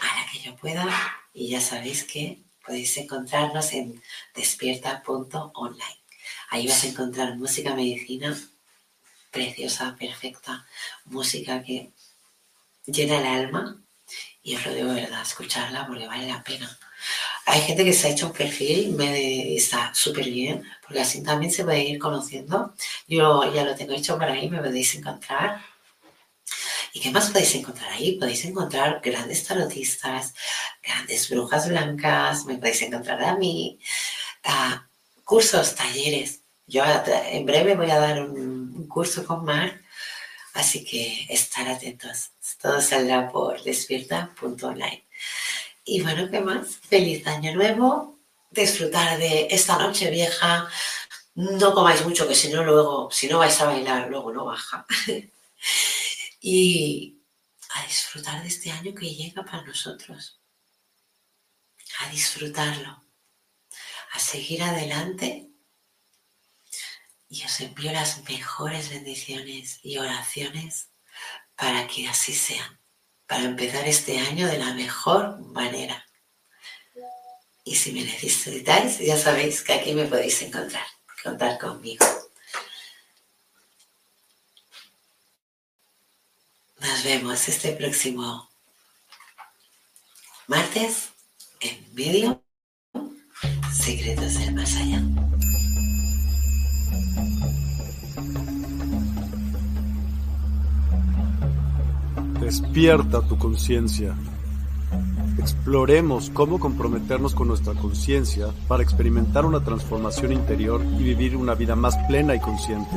Speaker 1: a la que yo pueda y ya sabéis que podéis encontrarnos en despierta.online. Ahí vas a encontrar música medicina preciosa, perfecta, música que llena el alma y os lo digo verdad, escucharla porque vale la pena. Hay gente que se ha hecho un perfil me está súper bien, porque así también se puede ir conociendo. Yo ya lo tengo hecho por ahí, me podéis encontrar. ¿Y qué más podéis encontrar ahí? Podéis encontrar grandes tarotistas, grandes brujas blancas, me podéis encontrar a mí, cursos, talleres. Yo en breve voy a dar un, curso con Mar, así que estar atentos. Todo saldrá por despierta.online. Y bueno, ¿qué más? Feliz año nuevo, disfrutar de esta noche vieja. No comáis mucho, que si no, luego, si no vais a bailar, luego no baja. [laughs] y a disfrutar de este año que llega para nosotros. A disfrutarlo. A seguir adelante. Y os envío las mejores bendiciones y oraciones para que así sean para empezar este año de la mejor manera. Y si me necesitáis, ya sabéis que aquí me podéis encontrar, contar conmigo. Nos vemos este próximo martes en vídeo Secretos del Más Allá.
Speaker 2: Despierta tu conciencia. Exploremos cómo comprometernos con nuestra conciencia para experimentar una transformación interior y vivir una vida más plena y consciente.